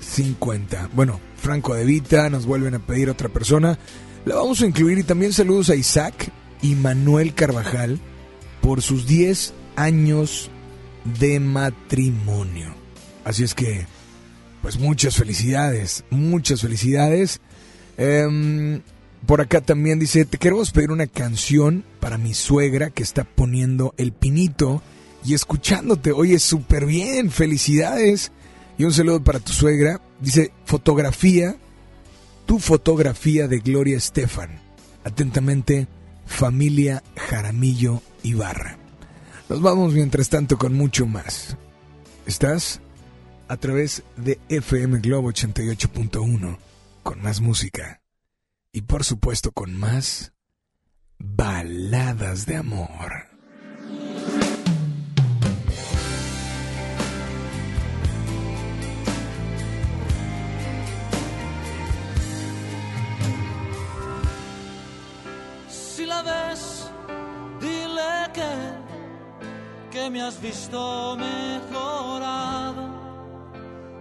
50. Bueno, Franco de Vita, nos vuelven a pedir otra persona. La vamos a incluir y también saludos a Isaac y Manuel Carvajal por sus 10 años de matrimonio. Así es que, pues muchas felicidades, muchas felicidades. Em, por acá también dice, te queremos pedir una canción para mi suegra que está poniendo el pinito y escuchándote. Oye, súper bien, felicidades. Y un saludo para tu suegra. Dice, fotografía, tu fotografía de Gloria Estefan. Atentamente, familia Jaramillo Ibarra. Nos vamos mientras tanto con mucho más. ¿Estás? A través de FM Globo 88.1, con más música. Y por supuesto con más baladas de amor. Que me has visto mejorado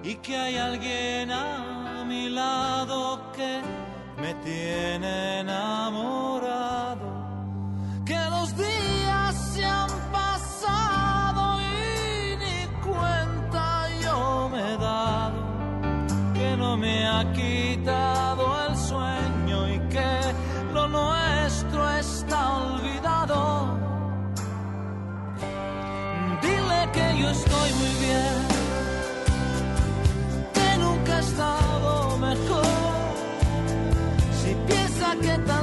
y que hay alguien a mi lado que me tiene enamorado. Que los días se han pasado y ni cuenta yo me he dado. Que no me ha quitado el sueño y que lo nuestro está olvidado. Que yo estoy muy bien, que nunca he estado mejor. Si piensa que tal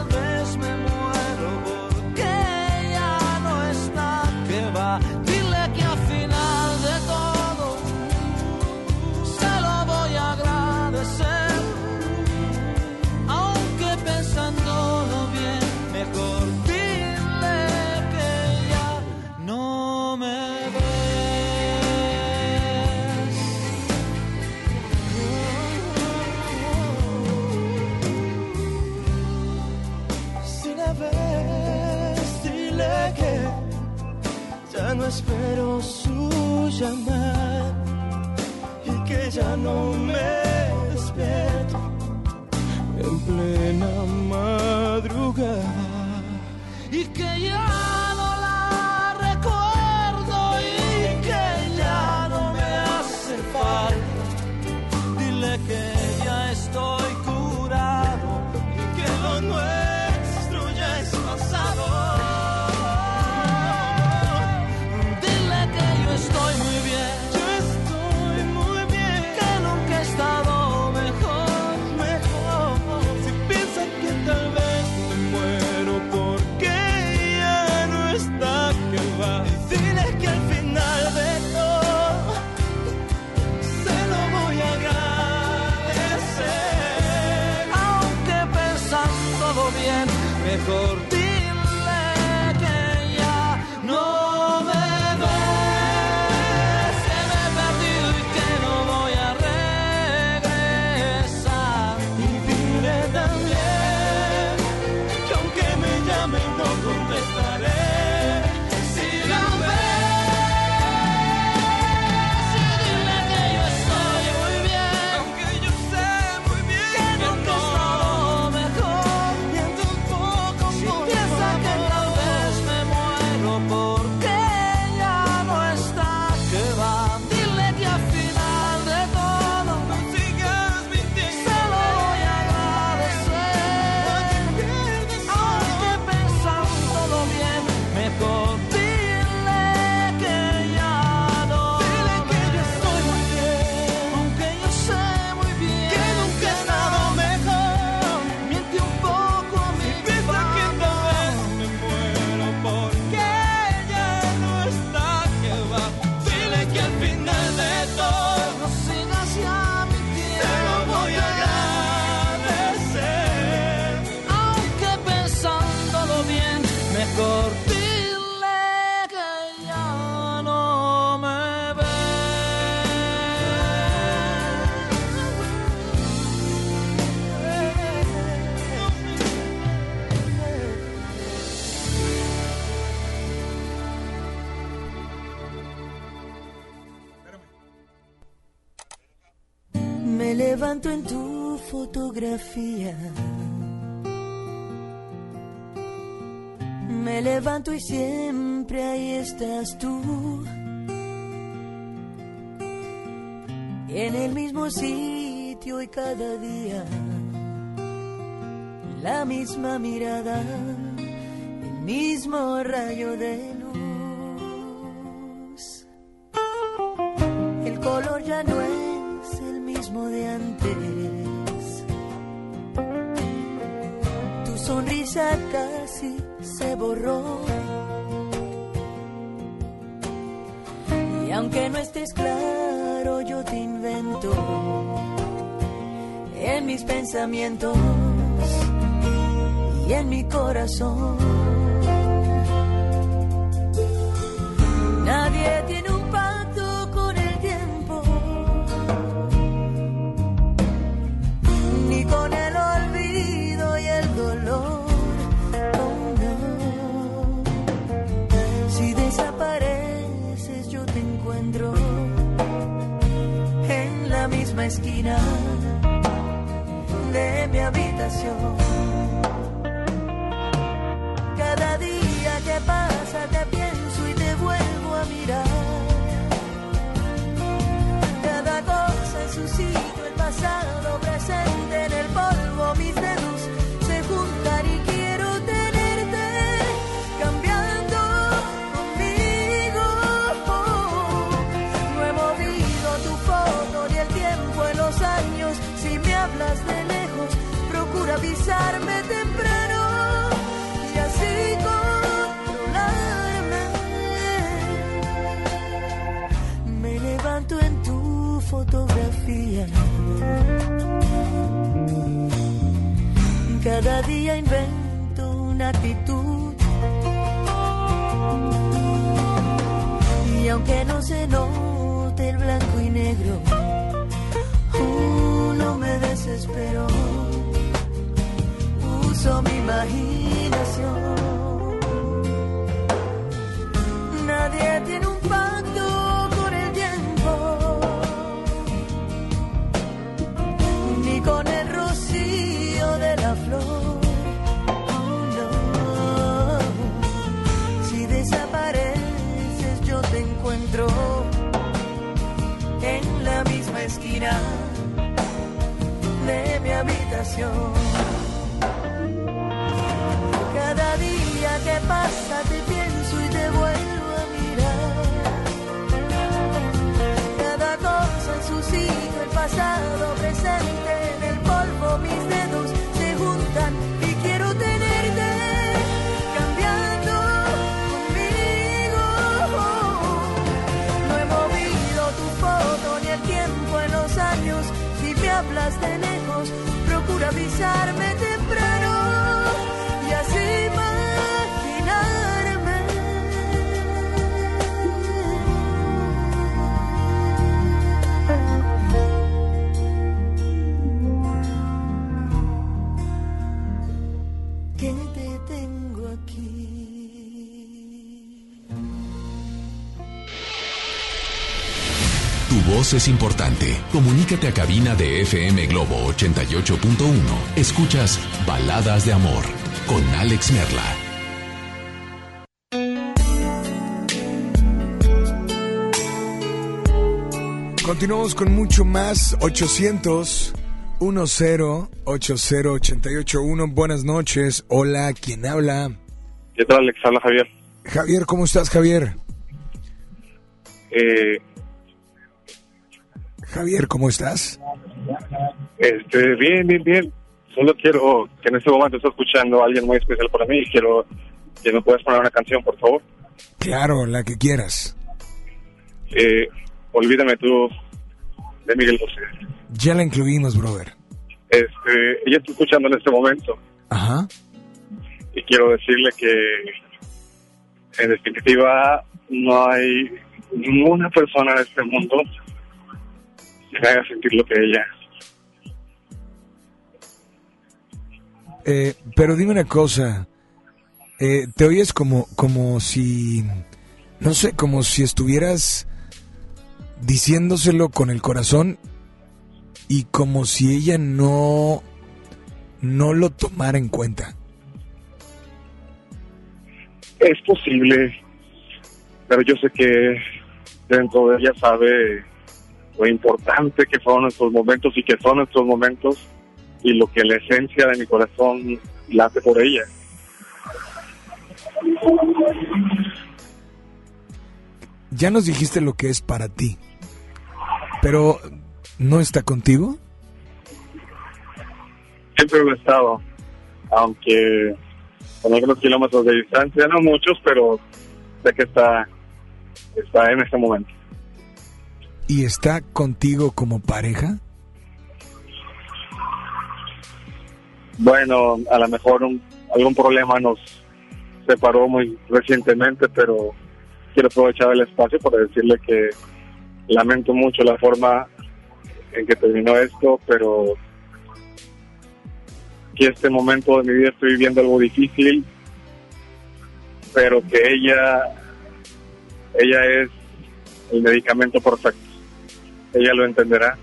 espero su llamada y que ya no me despierto en plena madrugada levanto en tu fotografía. Me levanto y siempre ahí estás tú. En el mismo sitio y cada día. La misma mirada, el mismo rayo de sonrisa casi se borró. Y aunque no estés claro, yo te invento en mis pensamientos y en mi corazón. De mi habitación. Cada día que pasa te pienso y te vuelvo a mirar. Cada cosa en su sitio, el pasado Cada día invento una actitud. Y aunque no se note el blanco y negro, uh, no me desespero. Uso mi imaginación. Cada día que pasa te pienso y te vuelvo a mirar. Cada cosa en su sitio, el pasado presente avisarme temprano voz es importante. Comunícate a cabina de FM Globo 88.1. Escuchas Baladas de Amor con Alex Merla. Continuamos con mucho más. 800 10 80 881. Buenas noches. Hola, ¿quién habla? ¿Qué tal, Alex? Habla Javier. Javier, ¿cómo estás, Javier? Eh, Javier, ¿cómo estás? este, bien, bien, bien. Solo quiero que en este momento estoy escuchando a alguien muy especial para mí y quiero que me puedas poner una canción, por favor. Claro, la que quieras. Eh, olvídame tú de Miguel Bosé. Ya la incluimos, brother. Este, ella está escuchando en este momento Ajá. y quiero decirle que en definitiva no hay ninguna persona en este mundo me haga sentir lo que ella. Eh, pero dime una cosa. Eh, te oyes como, como si, no sé, como si estuvieras diciéndoselo con el corazón y como si ella no no lo tomara en cuenta. Es posible, pero yo sé que dentro de ella sabe lo importante que fueron nuestros momentos y que son nuestros momentos y lo que la esencia de mi corazón late por ella. Ya nos dijiste lo que es para ti, pero ¿no está contigo? Siempre lo he estado, aunque con algunos kilómetros de distancia, no muchos, pero sé que está, está en este momento. ¿Y está contigo como pareja? Bueno, a lo mejor un- algún problema nos separó muy recientemente, pero quiero aprovechar el espacio para decirle que lamento mucho la forma en que terminó esto, pero que este momento de mi vida estoy viviendo algo difícil, pero que ella, ella es el medicamento perfecto. Ella lo entenderá.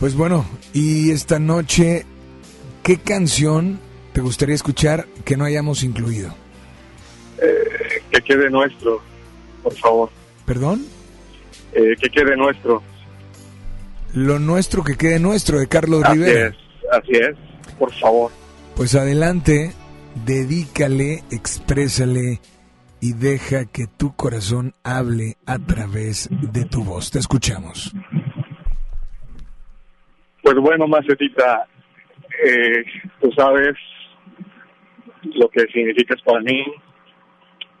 Pues bueno, y esta noche, ¿qué canción te gustaría escuchar que no hayamos incluido? Eh, que quede nuestro, por favor. ¿Perdón? Eh, que quede nuestro. Lo nuestro que quede nuestro de Carlos Así Rivera. es, así es, por favor. Pues adelante, dedícale, exprésale y deja que tu corazón hable a través de tu voz. Te escuchamos. Pues bueno, Macetita, eh, tú sabes lo que significas para mí.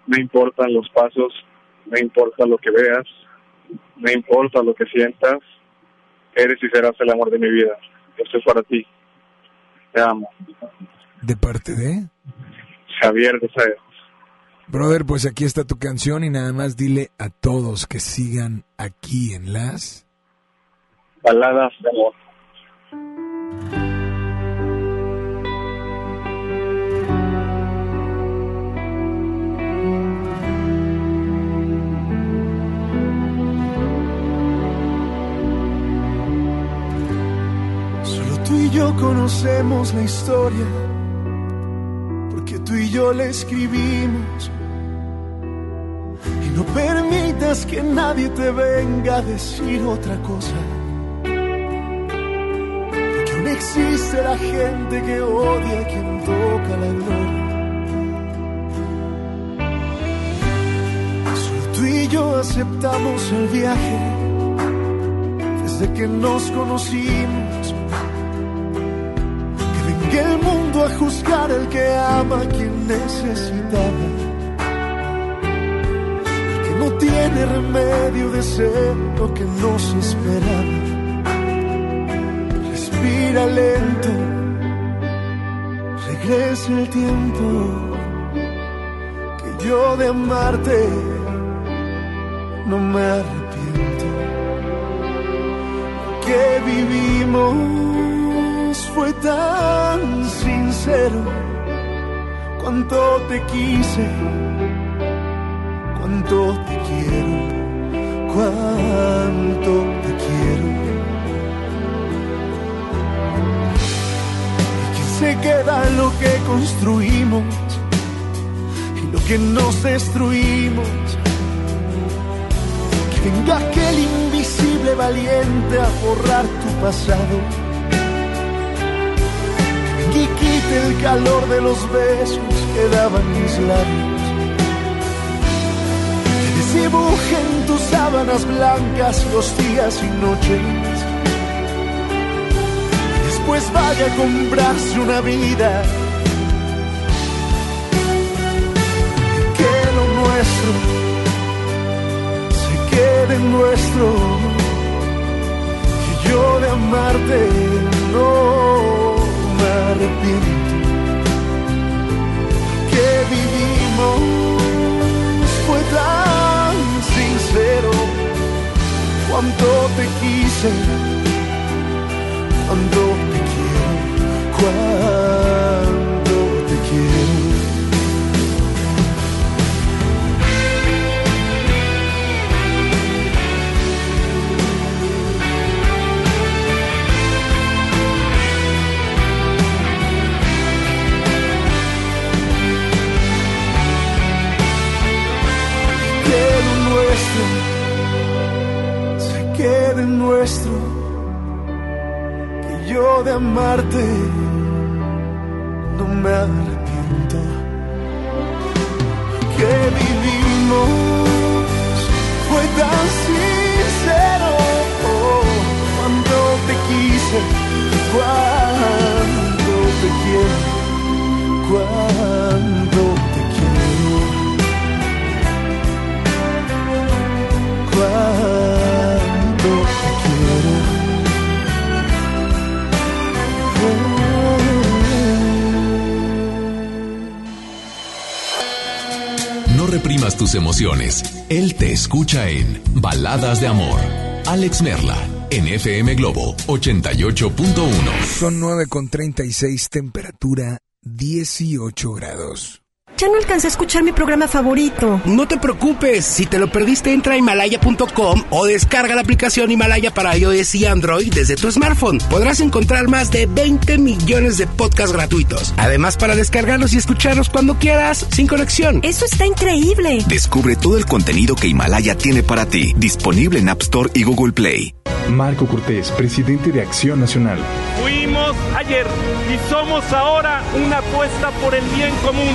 No importan los pasos, no importa lo que veas, no importa lo que sientas. Eres y serás el amor de mi vida. Esto es para ti. Te amo. ¿De parte de? Javier de Saez. Brother, pues aquí está tu canción y nada más dile a todos que sigan aquí en las... Baladas de amor. Solo tú y yo conocemos la historia, porque tú y yo la escribimos. No permitas que nadie te venga a decir otra cosa. Porque aún existe la gente que odia a quien toca la gloria. Solo tú y yo aceptamos el viaje desde que nos conocimos. Que venga el mundo a juzgar al que ama a quien necesitaba. No tiene remedio de ser lo que nos esperaba. Respira lento, regresa el tiempo que yo de amarte no me arrepiento que vivimos fue tan sincero. Cuánto te quise, cuánto te quiero, cuánto te quiero. ¿Y quién se queda lo que construimos y lo que nos destruimos? Que venga aquel invisible valiente a borrar tu pasado. Y quite el calor de los besos que daban mis labios. Que desdibuje en tus sábanas blancas los días y noches. Después vaya a comprarse una vida. Que lo nuestro se quede nuestro. Que yo de amarte no me arrepiento. cuando te quise, cuando te quiero, cuando de amarte no me arrepiento, que vivimos fue tan sincero. Cuando te quise, Tus emociones. Él te escucha en Baladas de Amor. Alex Merla, en FM Globo 88.1. Son 9 con 36, temperatura 18 grados. Ya no alcancé a escuchar mi programa favorito. No te preocupes, si te lo perdiste entra a himalaya.com o descarga la aplicación Himalaya para iOS y Android desde tu smartphone. Podrás encontrar más de 20 millones de podcasts gratuitos. Además para descargarlos y escucharlos cuando quieras, sin conexión. Eso está increíble. Descubre todo el contenido que Himalaya tiene para ti, disponible en App Store y Google Play. Marco Cortés, presidente de Acción Nacional. Fuimos ayer y somos ahora una apuesta por el bien común.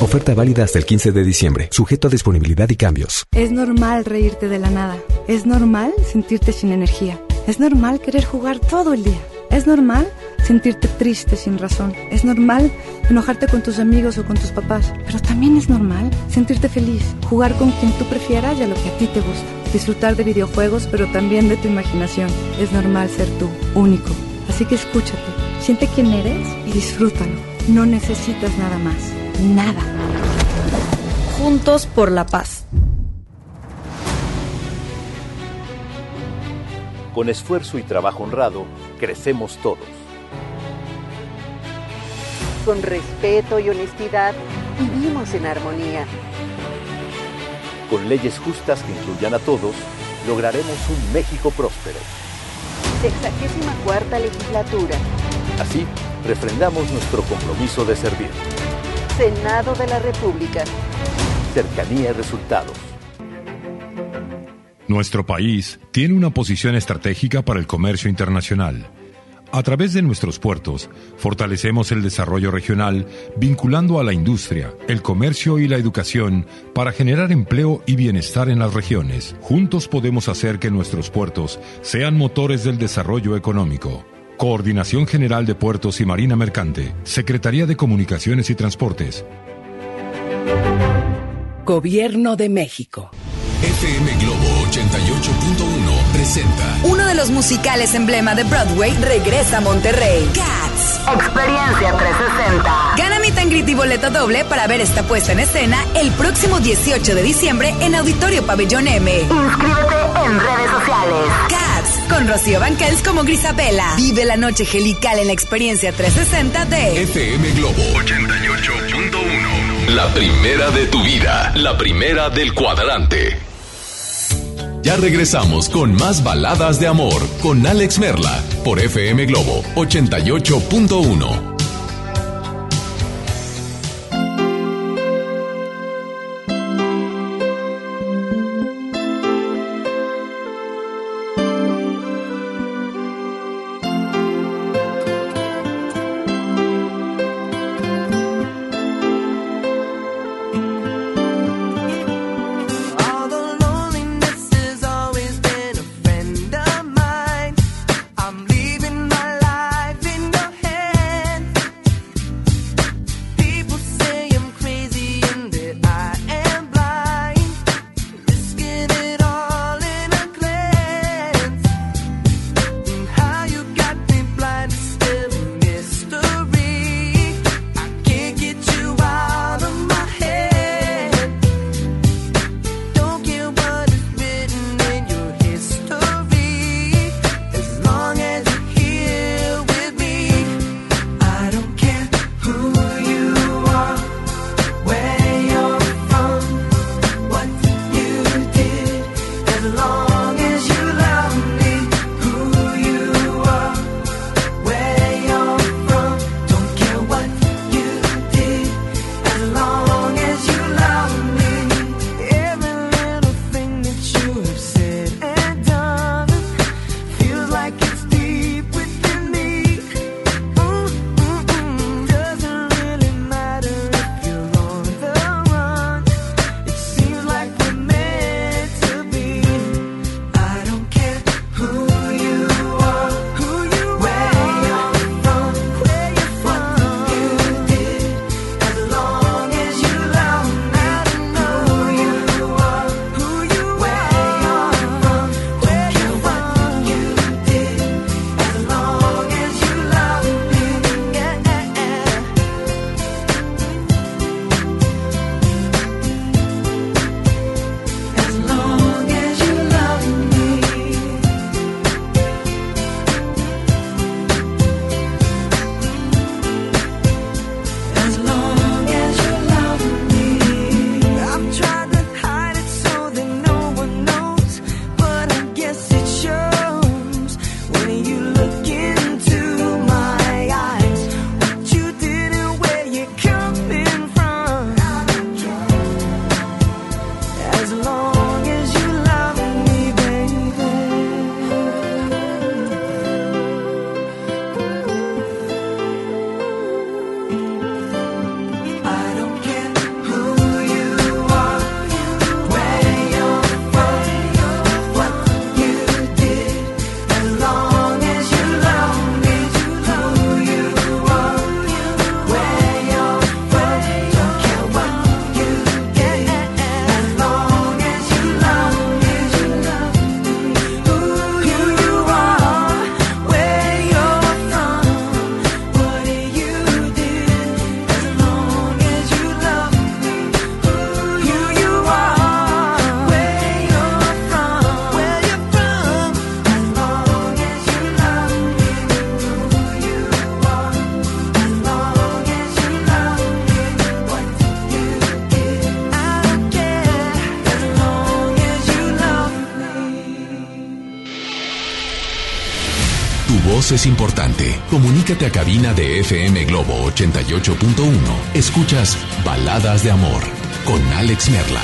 Oferta válida hasta el 15 de diciembre, sujeto a disponibilidad y cambios. Es normal reírte de la nada. Es normal sentirte sin energía. Es normal querer jugar todo el día. Es normal sentirte triste sin razón. Es normal enojarte con tus amigos o con tus papás. Pero también es normal sentirte feliz, jugar con quien tú prefieras y a lo que a ti te gusta. Disfrutar de videojuegos, pero también de tu imaginación. Es normal ser tú, único. Así que escúchate, siente quién eres y disfrútalo. No necesitas nada más. Nada. Juntos por la paz. Con esfuerzo y trabajo honrado, crecemos todos. Con respeto y honestidad, vivimos en armonía. Con leyes justas que incluyan a todos, lograremos un México próspero. Sexagésima cuarta legislatura. Así, refrendamos nuestro compromiso de servir. Senado de la República. Cercanía y resultados. Nuestro país tiene una posición estratégica para el comercio internacional. A través de nuestros puertos, fortalecemos el desarrollo regional vinculando a la industria, el comercio y la educación para generar empleo y bienestar en las regiones. Juntos podemos hacer que nuestros puertos sean motores del desarrollo económico. Coordinación General de Puertos y Marina Mercante, Secretaría de Comunicaciones y Transportes. Gobierno de México. FM Globo 88.1 presenta Uno de los musicales emblema de Broadway regresa a Monterrey. Cats. Experiencia 360. Gana mi tangrit y boleto doble para ver esta puesta en escena el próximo 18 de diciembre en Auditorio Pabellón M. Inscríbete en redes sociales. Cats. Con Rocío Banquels como Grisabela. Vive la noche gelical en la experiencia 360 de FM Globo 88.1. La primera de tu vida, la primera del cuadrante. Ya regresamos con más baladas de amor con Alex Merla por FM Globo 88.1. es importante. Comunícate a cabina de FM Globo 88.1. Escuchas Baladas de Amor con Alex Merla.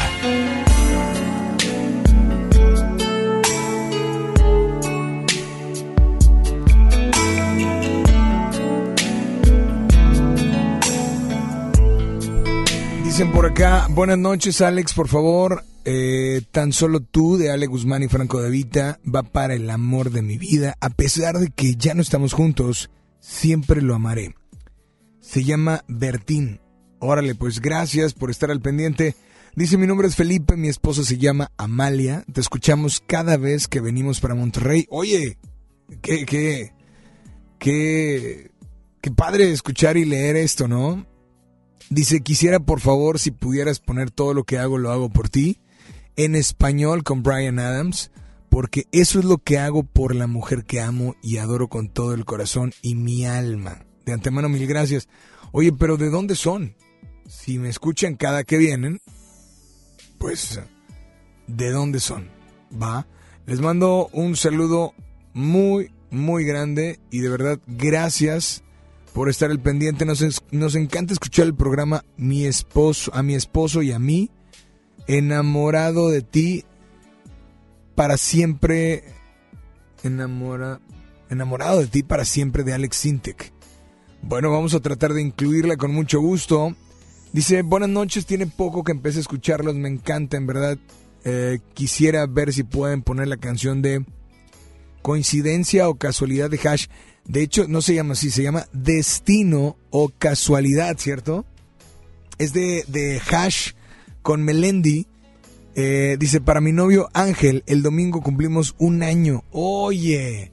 Dicen por acá, buenas noches Alex, por favor, eh, tan solo tú de Ale Guzmán y Franco de Vita va para el amor de mi vida, a pesar de que ya no estamos juntos, siempre lo amaré. Se llama Bertín. Órale, pues gracias por estar al pendiente. Dice mi nombre es Felipe, mi esposa se llama Amalia, te escuchamos cada vez que venimos para Monterrey. Oye, qué, qué, qué, qué padre escuchar y leer esto, ¿no? Dice, quisiera por favor si pudieras poner todo lo que hago, lo hago por ti, en español con Brian Adams, porque eso es lo que hago por la mujer que amo y adoro con todo el corazón y mi alma. De antemano, mil gracias. Oye, pero ¿de dónde son? Si me escuchan cada que vienen, pues, ¿de dónde son? ¿Va? Les mando un saludo muy, muy grande y de verdad, gracias por estar al pendiente. Nos, nos encanta escuchar el programa Mi esposo, a mi esposo y a mí. Enamorado de ti para siempre. Enamora, enamorado de ti para siempre de Alex Sintek. Bueno, vamos a tratar de incluirla con mucho gusto. Dice, buenas noches, tiene poco que empecé a escucharlos, me encanta, en verdad. Eh, quisiera ver si pueden poner la canción de Coincidencia o Casualidad de Hash. De hecho, no se llama así, se llama Destino o Casualidad, ¿cierto? Es de, de Hash con Melendi. Eh, dice, para mi novio Ángel, el domingo cumplimos un año. Oye,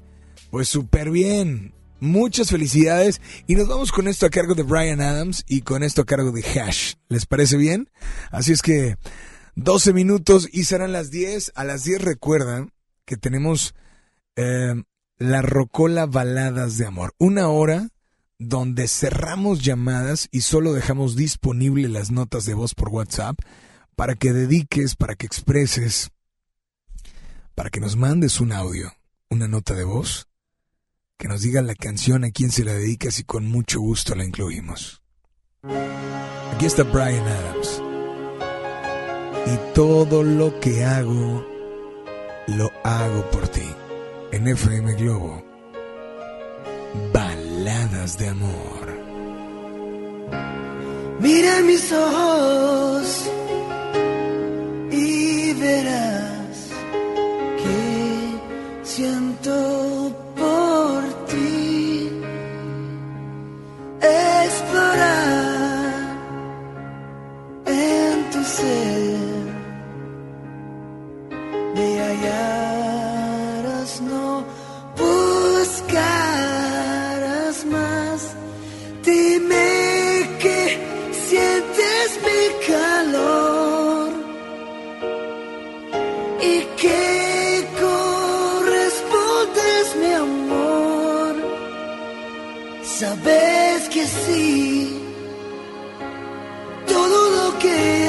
pues súper bien. Muchas felicidades. Y nos vamos con esto a cargo de Brian Adams y con esto a cargo de Hash. ¿Les parece bien? Así es que 12 minutos y serán las 10. A las 10 recuerdan que tenemos eh, la Rocola Baladas de Amor. Una hora donde cerramos llamadas y solo dejamos disponible las notas de voz por WhatsApp para que dediques, para que expreses, para que nos mandes un audio, una nota de voz, que nos diga la canción a quién se la dedicas y con mucho gusto la incluimos. Aquí está Brian Adams. Y todo lo que hago, lo hago por ti en FM Globo. De amor. Mira mis ojos y verás que siento por ti explorar en tu ser sabes que sí. Todo lo que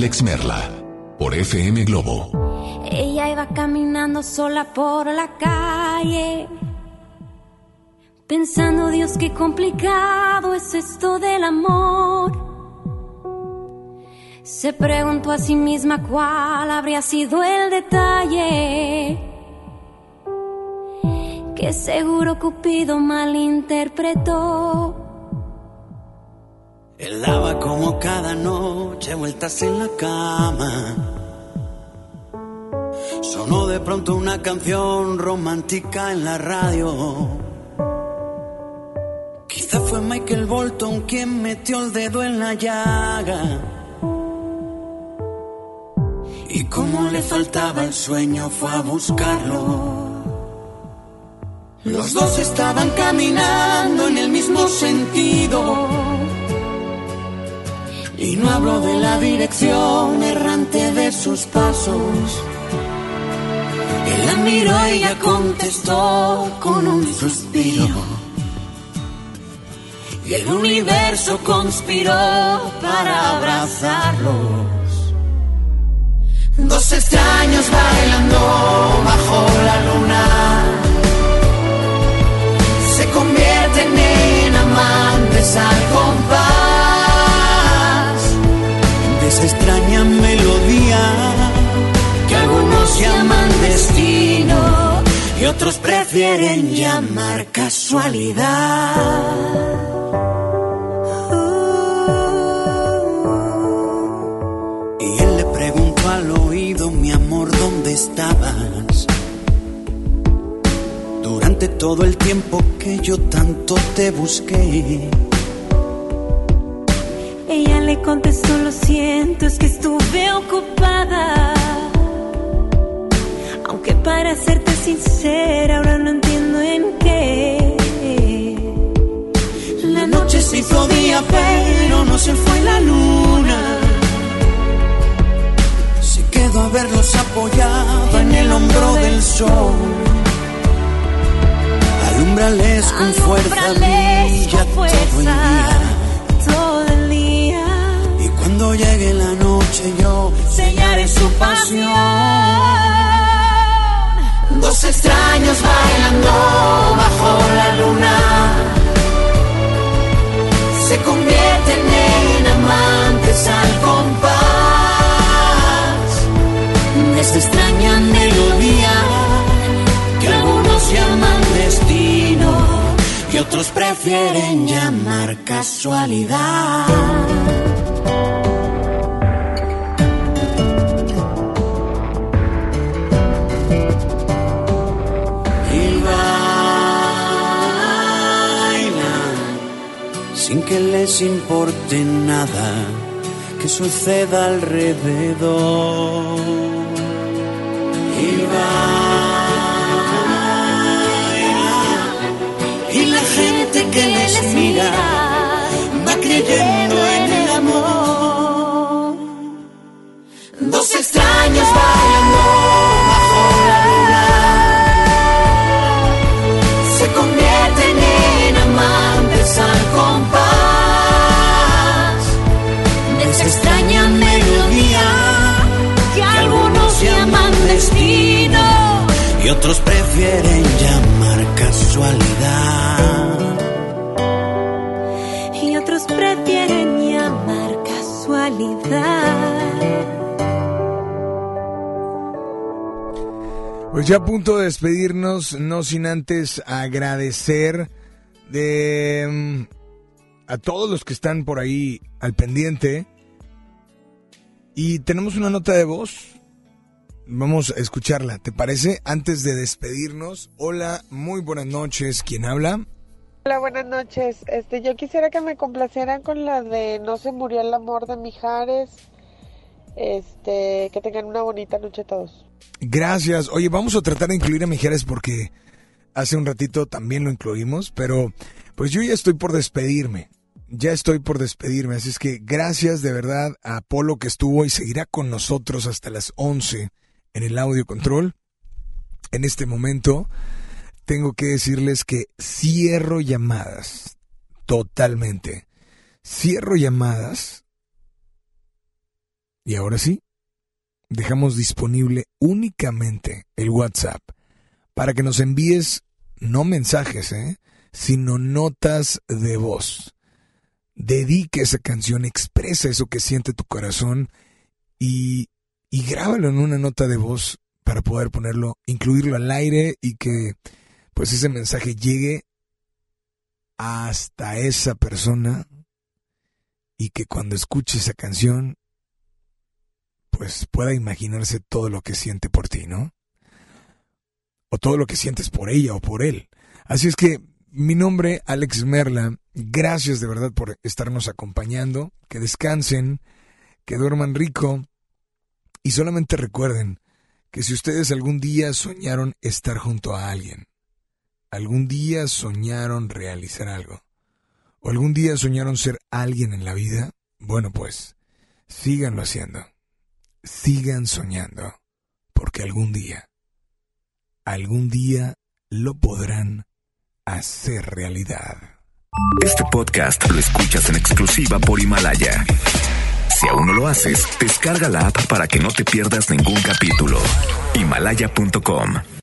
Alex Merla por FM Globo. Ella iba caminando sola por la calle, pensando, Dios, qué complicado es esto del amor. Se preguntó a sí misma cuál habría sido el detalle que seguro Cupido malinterpretó. Él daba como cada noche vueltas en la cama. Sonó de pronto una canción romántica en la radio. Quizá fue Michael Bolton quien metió el dedo en la llaga. Y como le faltaba el sueño fue a buscarlo. Los dos estaban caminando en el mismo sentido. Y no hablo de la dirección errante de sus pasos. Él la miró y ella contestó con un suspiro. Y el universo conspiró para abrazarlos. Dos extraños bailando bajo la luna. Se convierten en amantes al compás esa extraña melodía que algunos llaman destino y otros prefieren llamar casualidad. Y le preguntó al oído, mi amor, ¿dónde estabas? Durante todo el tiempo que yo tanto te busqué. Ella le contestó, lo siento, es que estuve ocupada. Aunque para serte sincera, ahora no entiendo en qué. La noche se hizo día, pero no se fue la luna. Se quedó a verlos apoyado en el hombro del sol. Alumbrales con fuerza, brilla con fuerza todo el día. Cuando llegue la noche yo sellaré su pasión. Dos extraños bailando bajo la luna se convierten en amantes al compás de esta extraña melodía que algunos llaman destino y otros prefieren llamar casualidad. Que les importe nada que suceda alrededor. Y bailan y la gente que les mira va creyendo Pues ya a punto de despedirnos, no sin antes agradecer de mm, a todos los que están por ahí al pendiente. Y tenemos una nota de voz. Vamos a escucharla, ¿te parece? Antes de despedirnos, hola, muy buenas noches. ¿Quién habla? Hola, buenas noches. Este, yo quisiera que me complacieran con la de No se murió el amor de Mijares. Este, que tengan una bonita noche todos. Gracias. Oye, vamos a tratar de incluir a Mijares porque hace un ratito también lo incluimos, pero pues yo ya estoy por despedirme. Ya estoy por despedirme, así es que gracias de verdad a Apolo que estuvo y seguirá con nosotros hasta las 11 en el audio control. En este momento tengo que decirles que cierro llamadas totalmente. Cierro llamadas. Y ahora sí, dejamos disponible únicamente el WhatsApp para que nos envíes no mensajes, ¿eh? sino notas de voz. Dedique esa canción, expresa eso que siente tu corazón y, y grábalo en una nota de voz para poder ponerlo, incluirlo al aire y que pues ese mensaje llegue hasta esa persona y que cuando escuche esa canción pues pueda imaginarse todo lo que siente por ti, ¿no? O todo lo que sientes por ella o por él. Así es que mi nombre, Alex Merla, gracias de verdad por estarnos acompañando, que descansen, que duerman rico y solamente recuerden que si ustedes algún día soñaron estar junto a alguien, algún día soñaron realizar algo, o algún día soñaron ser alguien en la vida, bueno pues, síganlo haciendo, sigan soñando, porque algún día, algún día lo podrán hacer realidad. Este podcast lo escuchas en exclusiva por Himalaya. Si aún no lo haces, descarga la app para que no te pierdas ningún capítulo. Himalaya.com